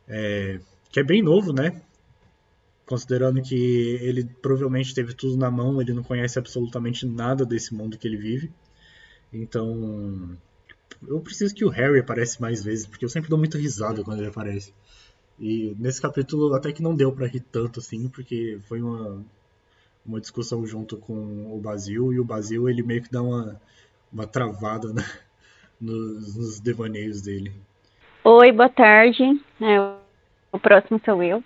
é, que é bem novo, né? considerando que ele provavelmente teve tudo na mão, ele não conhece absolutamente nada desse mundo que ele vive. Então, eu preciso que o Harry apareça mais vezes, porque eu sempre dou muita risada quando ele aparece. E nesse capítulo até que não deu para rir tanto assim, porque foi uma, uma discussão junto com o Basil, e o Basil ele meio que dá uma, uma travada né, nos, nos devaneios dele. Oi, boa tarde. É, o próximo sou eu.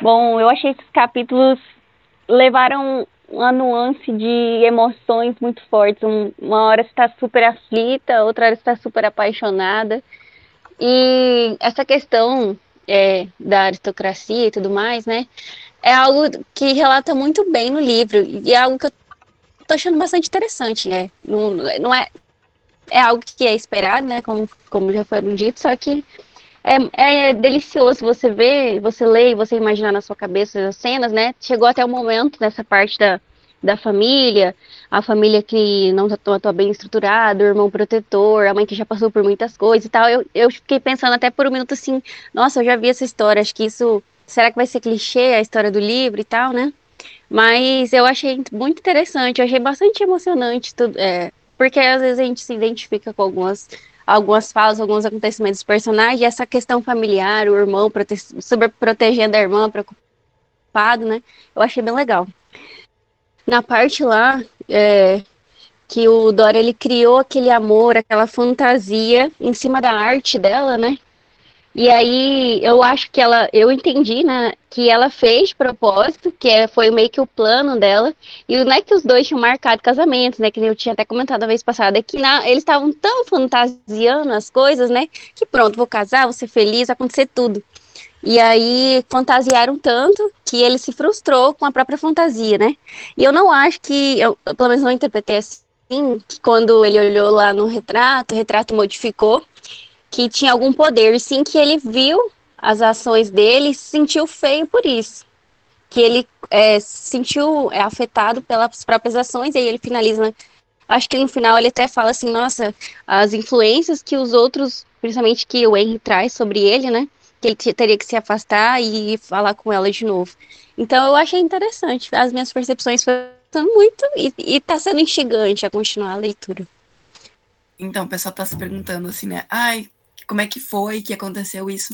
Bom, eu achei que os capítulos levaram uma nuance de emoções muito fortes. uma hora está super aflita, outra hora está super apaixonada. E essa questão é, da aristocracia e tudo mais, né? É algo que relata muito bem no livro. E é algo que eu tô achando bastante interessante, né? Não, não é, é algo que é esperado, né? Como, como já foram dito, só que é, é delicioso você ver, você ler você imaginar na sua cabeça as cenas, né? Chegou até o momento nessa parte da, da família, a família que não está tá bem estruturada, o irmão protetor, a mãe que já passou por muitas coisas e tal. Eu, eu fiquei pensando até por um minuto assim, nossa, eu já vi essa história, acho que isso, será que vai ser clichê a história do livro e tal, né? Mas eu achei muito interessante, eu achei bastante emocionante tudo, é, porque às vezes a gente se identifica com algumas algumas falas, alguns acontecimentos dos personagens, e essa questão familiar, o irmão prote super protegendo a irmã, preocupado, né? Eu achei bem legal. Na parte lá, é, que o Dora ele criou aquele amor, aquela fantasia em cima da arte dela, né? E aí eu acho que ela, eu entendi, né, que ela fez propósito, que é, foi meio que o plano dela. E não é que os dois tinham marcado casamento, né, que eu tinha até comentado a vez passada, é que na, eles estavam tão fantasiando as coisas, né, que pronto, vou casar, vou ser feliz, acontecer tudo. E aí fantasiaram tanto que ele se frustrou com a própria fantasia, né? E eu não acho que, eu pelo menos não interpretei assim, que quando ele olhou lá no retrato, o retrato modificou, que tinha algum poder, sim que ele viu as ações dele e se sentiu feio por isso. Que ele é, se sentiu é, afetado pelas próprias ações, e aí ele finaliza. Né? Acho que no final ele até fala assim: nossa, as influências que os outros, principalmente que o Henry traz sobre ele, né? Que ele teria que se afastar e falar com ela de novo. Então eu achei interessante. As minhas percepções foram muito e, e tá sendo instigante a continuar a leitura. Então, o pessoal tá se perguntando assim, né? Ai, como é que foi que aconteceu isso?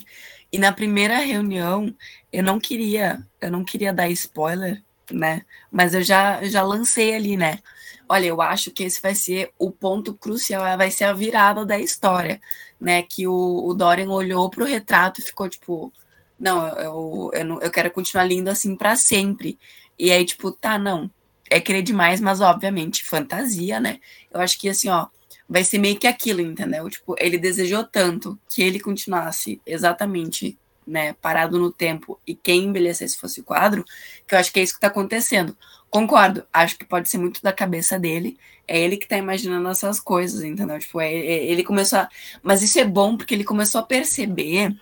E na primeira reunião, eu não queria, eu não queria dar spoiler, né? Mas eu já, já lancei ali, né? Olha, eu acho que esse vai ser o ponto crucial, vai ser a virada da história, né? Que o, o Dorian olhou pro retrato e ficou tipo, não, eu, eu, não, eu quero continuar lindo assim para sempre. E aí, tipo, tá, não, é querer demais, mas obviamente, fantasia, né? Eu acho que assim, ó, vai ser meio que aquilo, entendeu? Tipo, ele desejou tanto que ele continuasse exatamente, né, parado no tempo e quem envelhecesse fosse o quadro, que eu acho que é isso que tá acontecendo. Concordo, acho que pode ser muito da cabeça dele, é ele que tá imaginando essas coisas, entendeu? Tipo, é, é, ele começou a... Mas isso é bom porque ele começou a perceber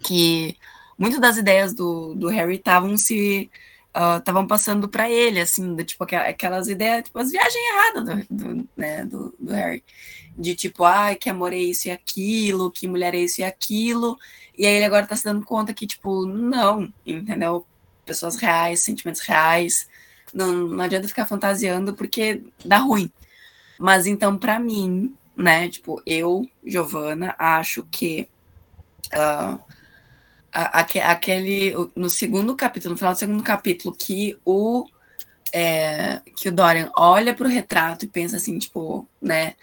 que muitas das ideias do, do Harry estavam se estavam uh, passando para ele, assim, do, tipo, aquelas ideias, tipo, as viagens erradas do, do, né, do, do Harry. De tipo, ah, que amor é isso e aquilo, que mulher é isso e aquilo. E aí ele agora tá se dando conta que, tipo, não, entendeu? Pessoas reais, sentimentos reais. Não, não adianta ficar fantasiando porque dá ruim. Mas então, para mim, né, tipo, eu, Giovana, acho que uh, aquele no segundo capítulo, no final do segundo capítulo, que o é, que o Dorian olha pro retrato e pensa assim, tipo, né,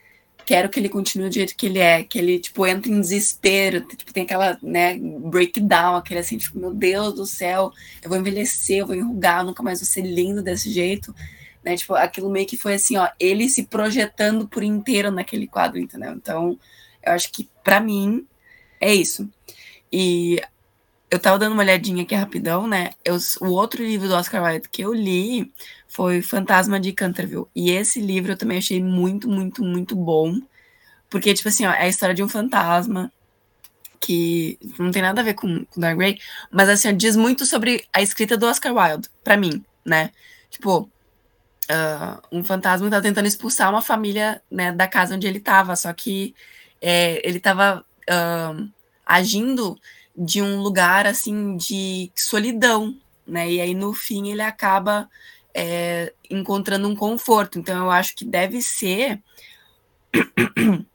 quero que ele continue do jeito que ele é, que ele, tipo, entra em desespero, tipo, tem aquela, né, breakdown, aquele assim, tipo, meu Deus do céu, eu vou envelhecer, eu vou enrugar, eu nunca mais vou ser lindo desse jeito, né, tipo, aquilo meio que foi assim, ó, ele se projetando por inteiro naquele quadro, entendeu? Então, eu acho que, para mim, é isso. E eu tava dando uma olhadinha aqui rapidão, né? Eu, o outro livro do Oscar Wilde que eu li foi Fantasma de Canterville. E esse livro eu também achei muito, muito, muito bom. Porque, tipo assim, ó, é a história de um fantasma que não tem nada a ver com, com Dark Grey, mas assim, ó, diz muito sobre a escrita do Oscar Wilde, para mim, né? Tipo, uh, um fantasma tá tentando expulsar uma família, né, da casa onde ele tava, só que é, ele tava uh, agindo de um lugar assim de solidão, né? E aí no fim ele acaba é, encontrando um conforto. Então eu acho que deve ser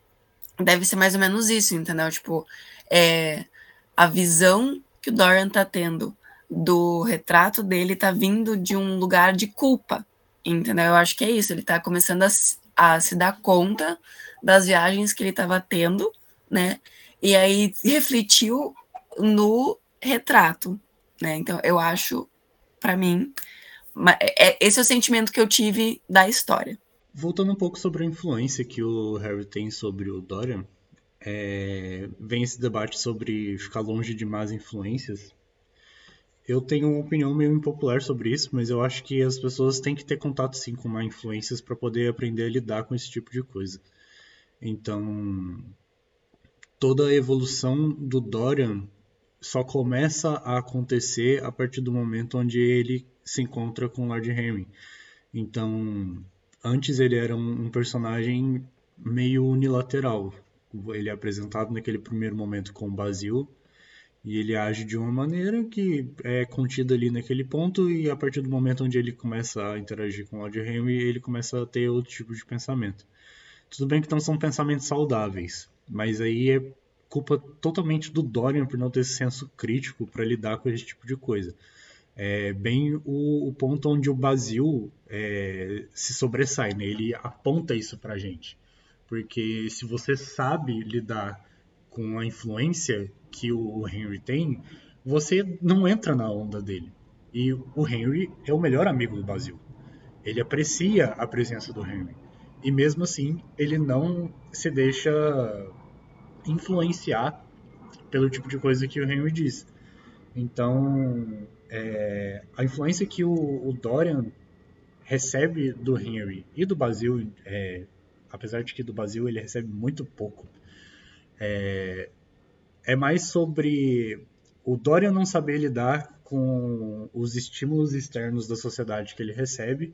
deve ser mais ou menos isso, entendeu? Tipo, é, a visão que o Dorian tá tendo do retrato dele tá vindo de um lugar de culpa, entendeu? Eu acho que é isso. Ele tá começando a, a se dar conta das viagens que ele estava tendo, né? E aí refletiu no retrato, né? Então eu acho, para mim, é, esse é o sentimento que eu tive da história. Voltando um pouco sobre a influência que o Harry tem sobre o Dorian, é, vem esse debate sobre ficar longe de más influências. Eu tenho uma opinião meio impopular sobre isso, mas eu acho que as pessoas têm que ter contato sim com má influências para poder aprender a lidar com esse tipo de coisa. Então, toda a evolução do Dorian só começa a acontecer a partir do momento onde ele se encontra com Lord Henry. Então, antes ele era um, personagem meio unilateral. Ele é apresentado naquele primeiro momento com o Basil e ele age de uma maneira que é contida ali naquele ponto e a partir do momento onde ele começa a interagir com Lord Henry, ele começa a ter outro tipo de pensamento. Tudo bem que não são pensamentos saudáveis, mas aí é culpa totalmente do Dorian por não ter senso crítico para lidar com esse tipo de coisa. É bem o, o ponto onde o Basil é, se sobressai, né? ele aponta isso para gente. Porque se você sabe lidar com a influência que o Henry tem, você não entra na onda dele. E o Henry é o melhor amigo do Basil. Ele aprecia a presença do Henry. E mesmo assim, ele não se deixa influenciar pelo tipo de coisa que o Henry diz. Então, é, a influência que o, o, Dorian recebe do Henry e do Basil, é, apesar de que do Basil ele recebe muito pouco, é, é mais sobre o Dorian não saber lidar com os estímulos externos da sociedade que ele recebe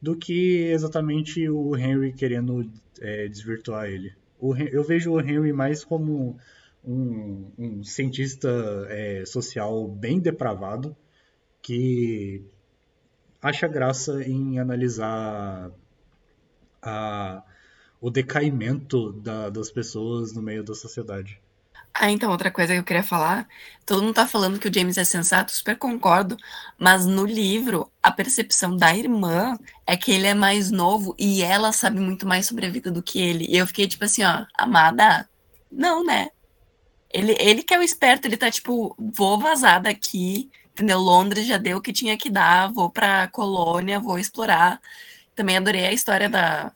do que exatamente o Henry querendo é, desvirtuar ele. O, eu vejo o Henry mais como um, um cientista é, social bem depravado que acha graça em analisar a, o decaimento da, das pessoas no meio da sociedade. Ah, então, outra coisa que eu queria falar, todo mundo tá falando que o James é sensato, super concordo, mas no livro, a percepção da irmã é que ele é mais novo e ela sabe muito mais sobre a vida do que ele. E eu fiquei tipo assim, ó, amada, não, né? Ele, ele que é o esperto, ele tá tipo, vou vazar daqui, entendeu? Londres já deu o que tinha que dar, vou pra colônia, vou explorar. Também adorei a história da,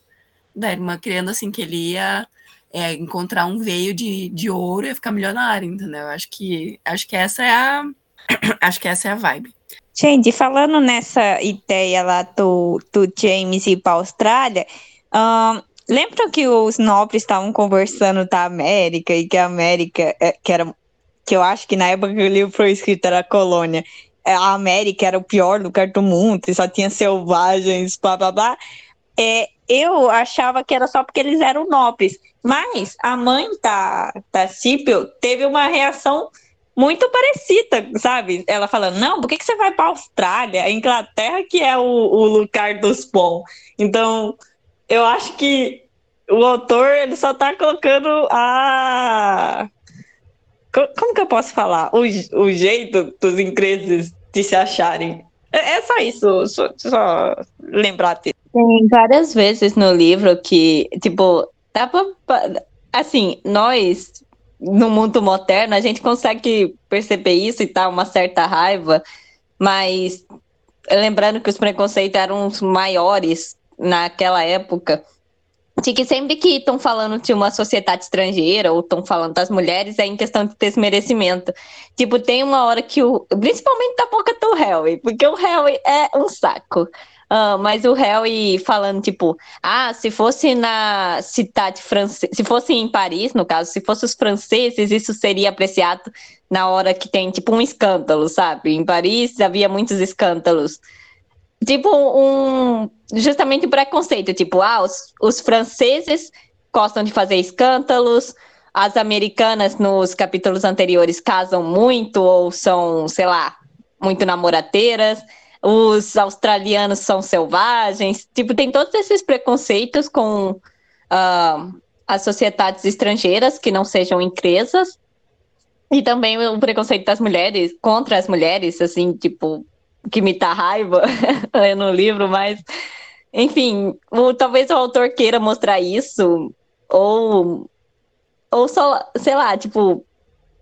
da irmã criando assim, que ele ia é, encontrar um veio de, de ouro e ficar milionário, entendeu? Acho que, acho que essa é a. acho que essa é a vibe. Gente, falando nessa ideia lá do, do James ir para a Austrália, um, lembram que os nobres estavam conversando da América e que a América, é, que era que eu acho que na época que o livro foi escrito era a colônia, é, a América era o pior lugar do mundo, só tinha selvagens, blá blá blá. É, eu achava que era só porque eles eram nobres. Mas a mãe da, da Cipio teve uma reação muito parecida, sabe? Ela falando, não, por que, que você vai para a Austrália? A Inglaterra que é o, o lugar dos bons. Então, eu acho que o autor ele só está colocando a... Como que eu posso falar? O, o jeito dos ingleses de se acharem. É, é só isso, só, só lembrar. Tem várias vezes no livro que, tipo, Dá pra, assim, nós, no mundo moderno, a gente consegue perceber isso e tal, uma certa raiva, mas lembrando que os preconceitos eram os maiores naquela época, de que sempre que estão falando de uma sociedade estrangeira ou estão falando das mulheres é em questão de desmerecimento. Tipo, tem uma hora que o. Principalmente da boca do Harry, porque o Harry é um saco. Uh, mas o Harry falando, tipo, ah, se fosse na cidade francesa, se fosse em Paris, no caso, se fosse os franceses, isso seria apreciado na hora que tem, tipo, um escândalo, sabe? Em Paris havia muitos escândalos. Tipo, um. Justamente o preconceito, tipo, ah, os, os franceses gostam de fazer escândalos, as americanas nos capítulos anteriores casam muito ou são, sei lá, muito namorateiras os australianos são selvagens. Tipo, tem todos esses preconceitos com uh, as sociedades estrangeiras que não sejam empresas. E também o preconceito das mulheres contra as mulheres, assim, tipo, que me dá raiva no livro, mas enfim, o, talvez o autor queira mostrar isso, ou, ou só, sei lá, tipo,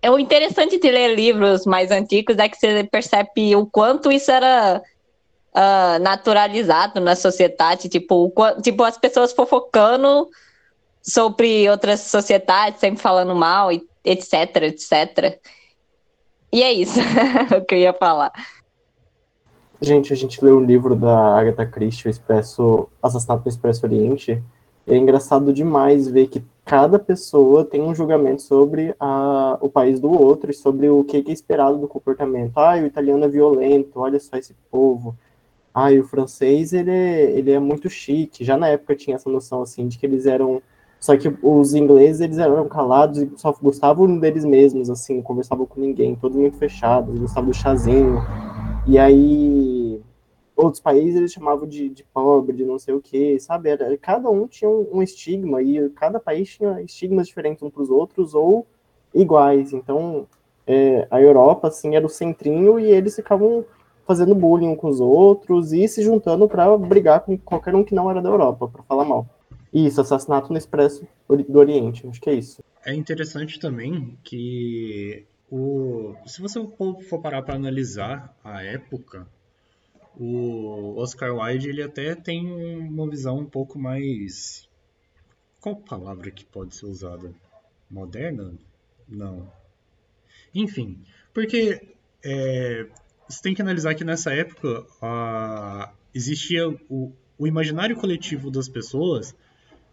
é o interessante de ler livros mais antigos é que você percebe o quanto isso era uh, naturalizado na sociedade, tipo, tipo as pessoas fofocando sobre outras sociedades, sempre falando mal, etc, etc. E é isso o que eu ia falar. Gente, a gente leu o livro da Agatha Christie, o Expresso, Assassinato no Expresso Oriente, é engraçado demais ver que cada pessoa tem um julgamento sobre a, o país do outro e sobre o que é esperado do comportamento. Ah, o italiano é violento, olha só esse povo. Ah, o francês, ele é, ele é muito chique. Já na época tinha essa noção, assim, de que eles eram... Só que os ingleses, eles eram calados e só gostavam deles mesmos, assim, não conversavam com ninguém, todos muito fechados, gostavam do chazinho. E aí, outros países eles chamavam de, de pobre, de não sei o que, sabe? Era, cada um tinha um, um, estigma e cada país tinha estigmas diferentes uns para os outros ou iguais. Então, é, a Europa, assim, era o centrinho e eles ficavam fazendo bullying com os outros e se juntando para brigar com qualquer um que não era da Europa, para falar mal. Isso, assassinato no Expresso do Oriente, acho que é isso. É interessante também que o, se você for parar para analisar a época, o Oscar Wilde ele até tem uma visão um pouco mais qual palavra que pode ser usada? Moderna? Não. Enfim, porque é, você tem que analisar que nessa época existia o, o imaginário coletivo das pessoas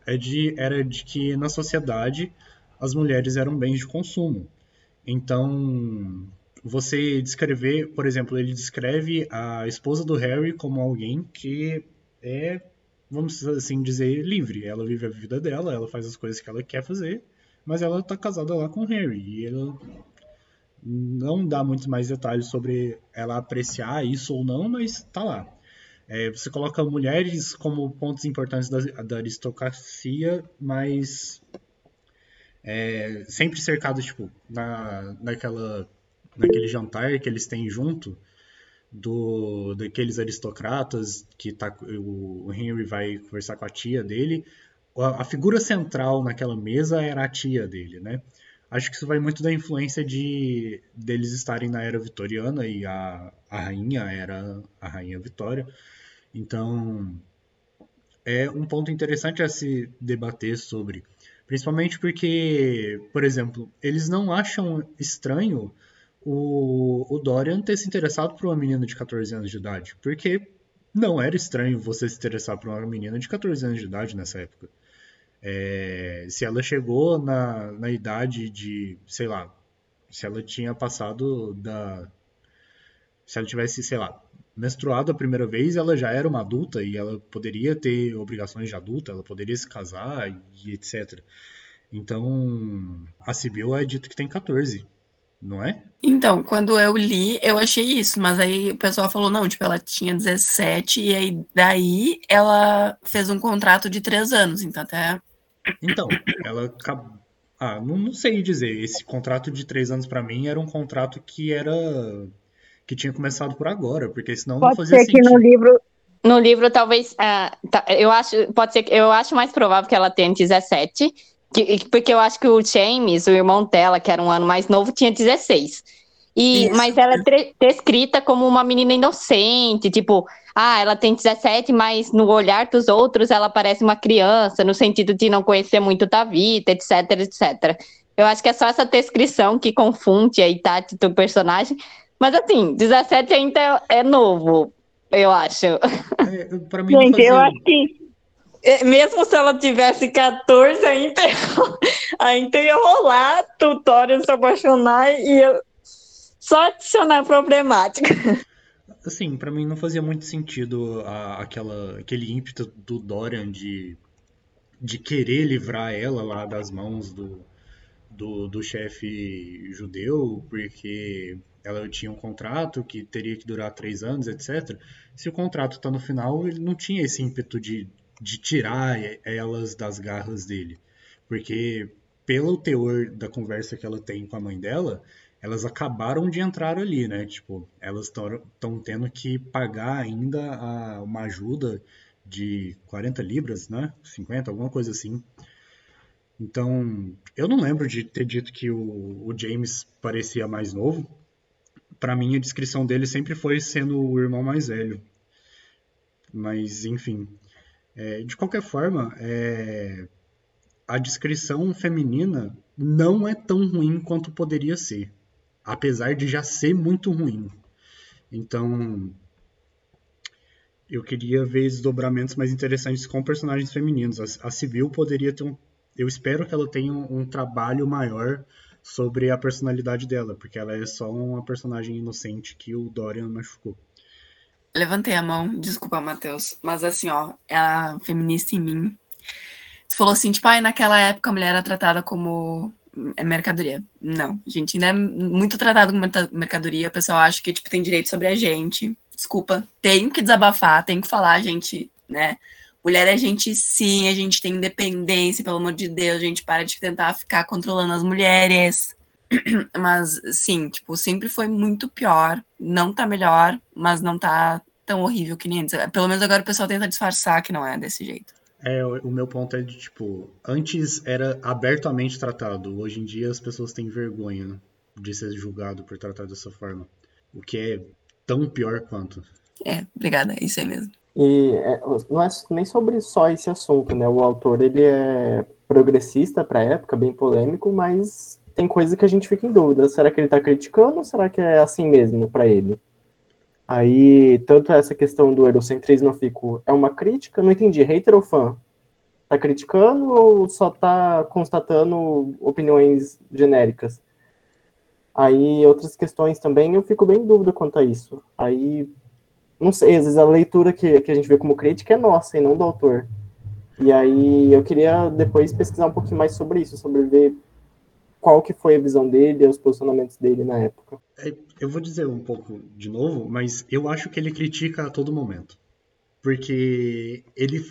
é de, era de que na sociedade as mulheres eram bens de consumo. Então, você descrever, por exemplo, ele descreve a esposa do Harry como alguém que é, vamos assim dizer, livre. Ela vive a vida dela, ela faz as coisas que ela quer fazer, mas ela está casada lá com o Harry. E ela não dá muitos mais detalhes sobre ela apreciar isso ou não, mas tá lá. É, você coloca mulheres como pontos importantes da, da aristocracia, mas é, sempre cercados tipo na, naquela naquele jantar que eles têm junto do daqueles aristocratas que tá o Henry vai conversar com a tia dele a, a figura central naquela mesa era a tia dele né acho que isso vai muito da influência de deles estarem na era vitoriana e a, a rainha era a rainha Vitória então, é um ponto interessante a se debater sobre. Principalmente porque, por exemplo, eles não acham estranho o, o Dorian ter se interessado por uma menina de 14 anos de idade. Porque não era estranho você se interessar por uma menina de 14 anos de idade nessa época. É, se ela chegou na, na idade de, sei lá, se ela tinha passado da. Se ela tivesse, sei lá, menstruado a primeira vez, ela já era uma adulta e ela poderia ter obrigações de adulta, ela poderia se casar e etc. Então, a Sibyl é dito que tem 14, não é? Então, quando eu li, eu achei isso, mas aí o pessoal falou, não, tipo, ela tinha 17 e aí daí ela fez um contrato de 3 anos, então até... Então, ela ah, não, não sei dizer, esse contrato de 3 anos para mim era um contrato que era que tinha começado por agora, porque senão pode não fazia ser sentido. que no livro no livro talvez tá, eu acho pode ser que eu acho mais provável que ela tenha 17 que, porque eu acho que o James o irmão dela que era um ano mais novo tinha 16 e mas ela é descrita como uma menina inocente tipo ah ela tem 17 mas no olhar dos outros ela parece uma criança no sentido de não conhecer muito da vida etc etc eu acho que é só essa descrição que confunde aí Tati do personagem. Mas assim, 17 ainda é novo, eu acho. É, pra mim Gente, fazia... eu acho que é, mesmo se ela tivesse 14, ainda, ainda ia rolar tutorial se apaixonar e só adicionar problemática. Assim, para mim não fazia muito sentido a, aquela, aquele ímpeto do Dorian de, de querer livrar ela lá das mãos do, do, do chefe judeu, porque ela tinha um contrato que teria que durar três anos, etc. Se o contrato está no final, ele não tinha esse ímpeto de, de tirar elas das garras dele. Porque, pelo teor da conversa que ela tem com a mãe dela, elas acabaram de entrar ali, né? Tipo, elas estão tendo que pagar ainda a, uma ajuda de 40 libras, né? 50, alguma coisa assim. Então, eu não lembro de ter dito que o, o James parecia mais novo para mim a descrição dele sempre foi sendo o irmão mais velho. Mas, enfim. É, de qualquer forma, é, a descrição feminina não é tão ruim quanto poderia ser. Apesar de já ser muito ruim. Então, eu queria ver desdobramentos mais interessantes com personagens femininos. A, a Civil poderia ter um. Eu espero que ela tenha um, um trabalho maior sobre a personalidade dela, porque ela é só uma personagem inocente que o Dorian machucou. Levantei a mão, desculpa, Matheus, mas assim, ó, é a feminista em mim. Falou assim, tipo, ah, naquela época a mulher era tratada como mercadoria. Não, a gente ainda é muito tratado como mercadoria, o pessoal acha que, tipo, tem direito sobre a gente. Desculpa, tenho que desabafar, tenho que falar, gente, né? Mulher é gente sim, a gente tem independência, pelo amor de Deus, a gente para de tentar ficar controlando as mulheres. Mas, sim, tipo, sempre foi muito pior. Não tá melhor, mas não tá tão horrível que nem antes. Pelo menos agora o pessoal tenta disfarçar que não é desse jeito. É, o meu ponto é de, tipo, antes era abertamente tratado. Hoje em dia as pessoas têm vergonha né, de ser julgado por tratar dessa forma. O que é tão pior quanto. É, obrigada, é isso aí mesmo. E é, não é nem sobre só esse assunto, né? O autor ele é progressista para a época, bem polêmico, mas tem coisa que a gente fica em dúvida. Será que ele está criticando ou será que é assim mesmo para ele? Aí, tanto essa questão do eurocentrismo eu fico, é uma crítica? Não entendi, hater ou fã? Tá criticando ou só tá constatando opiniões genéricas? Aí, outras questões também, eu fico bem em dúvida quanto a isso. Aí, não sei, às vezes a leitura que, que a gente vê como crítica é nossa e não do autor. E aí, eu queria depois pesquisar um pouquinho mais sobre isso, sobre ver qual que foi a visão dele e os posicionamentos dele na época. É, eu vou dizer um pouco de novo, mas eu acho que ele critica a todo momento. Porque ele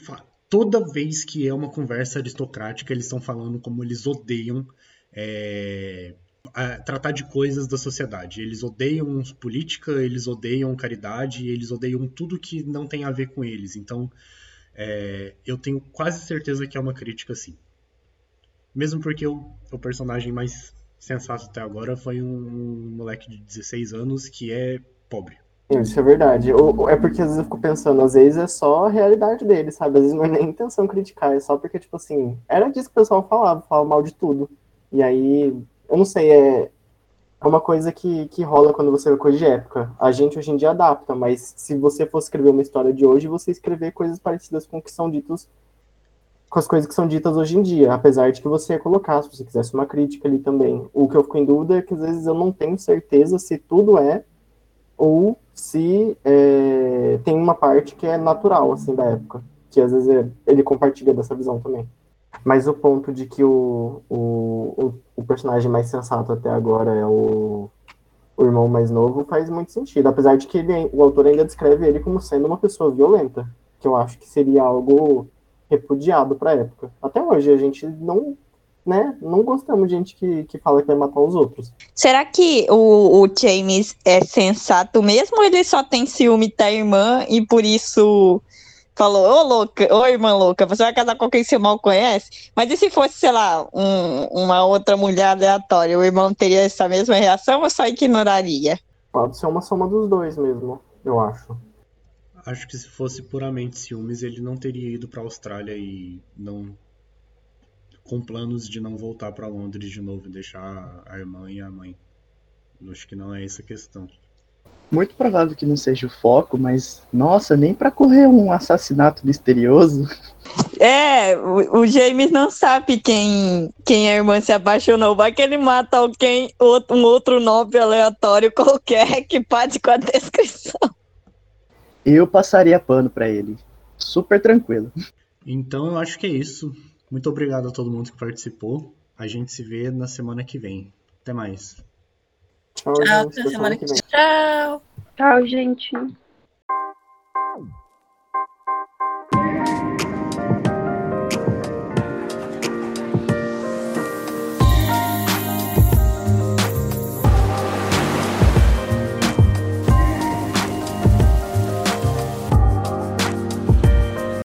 toda vez que é uma conversa aristocrática, eles estão falando como eles odeiam é, tratar de coisas da sociedade. Eles odeiam política, eles odeiam caridade, eles odeiam tudo que não tem a ver com eles. Então, é, eu tenho quase certeza que é uma crítica, sim. Mesmo porque o, o personagem mais sensato até agora foi um moleque de 16 anos que é pobre. Isso é verdade. Ou, é porque às vezes eu fico pensando, às vezes é só a realidade dele, sabe? Às vezes não é nem intenção criticar, é só porque, tipo assim, era disso que o pessoal falava, falava mal de tudo. E aí, eu não sei, é, é uma coisa que, que rola quando você vê coisa de época. A gente hoje em dia adapta, mas se você fosse escrever uma história de hoje, você escrever coisas parecidas com o que são ditos com as coisas que são ditas hoje em dia, apesar de que você ia colocar, se você quisesse uma crítica ali também. O que eu fico em dúvida é que às vezes eu não tenho certeza se tudo é ou se é, tem uma parte que é natural, assim, da época. Que às vezes é, ele compartilha dessa visão também. Mas o ponto de que o, o, o personagem mais sensato até agora é o, o irmão mais novo faz muito sentido. Apesar de que ele, o autor ainda descreve ele como sendo uma pessoa violenta. Que eu acho que seria algo repudiado para época. Até hoje a gente não, né, não gostamos de gente que, que fala que vai matar os outros. Será que o, o James é sensato mesmo ou ele só tem ciúme da irmã e por isso falou, ô louca, ô irmã louca, você vai casar com quem você mal conhece? Mas e se fosse, sei lá, um, uma outra mulher aleatória, o irmão teria essa mesma reação ou só ignoraria? Pode ser uma soma dos dois mesmo, eu acho acho que se fosse puramente ciúmes, ele não teria ido para a Austrália e não com planos de não voltar para Londres de novo e deixar a irmã e a mãe. Eu acho que não é essa a questão. Muito provável que não seja o foco, mas nossa, nem para correr um assassinato misterioso. É, o, o, James não sabe quem, quem a irmã se apaixonou. Vai que ele mata alguém, outro, um outro nome aleatório qualquer que pode com a descrição eu passaria pano para ele. Super tranquilo. Então eu acho que é isso. Muito obrigado a todo mundo que participou. A gente se vê na semana que vem. Até mais. Tchau, Tchau até semana que vem. Tchau. Tchau, gente.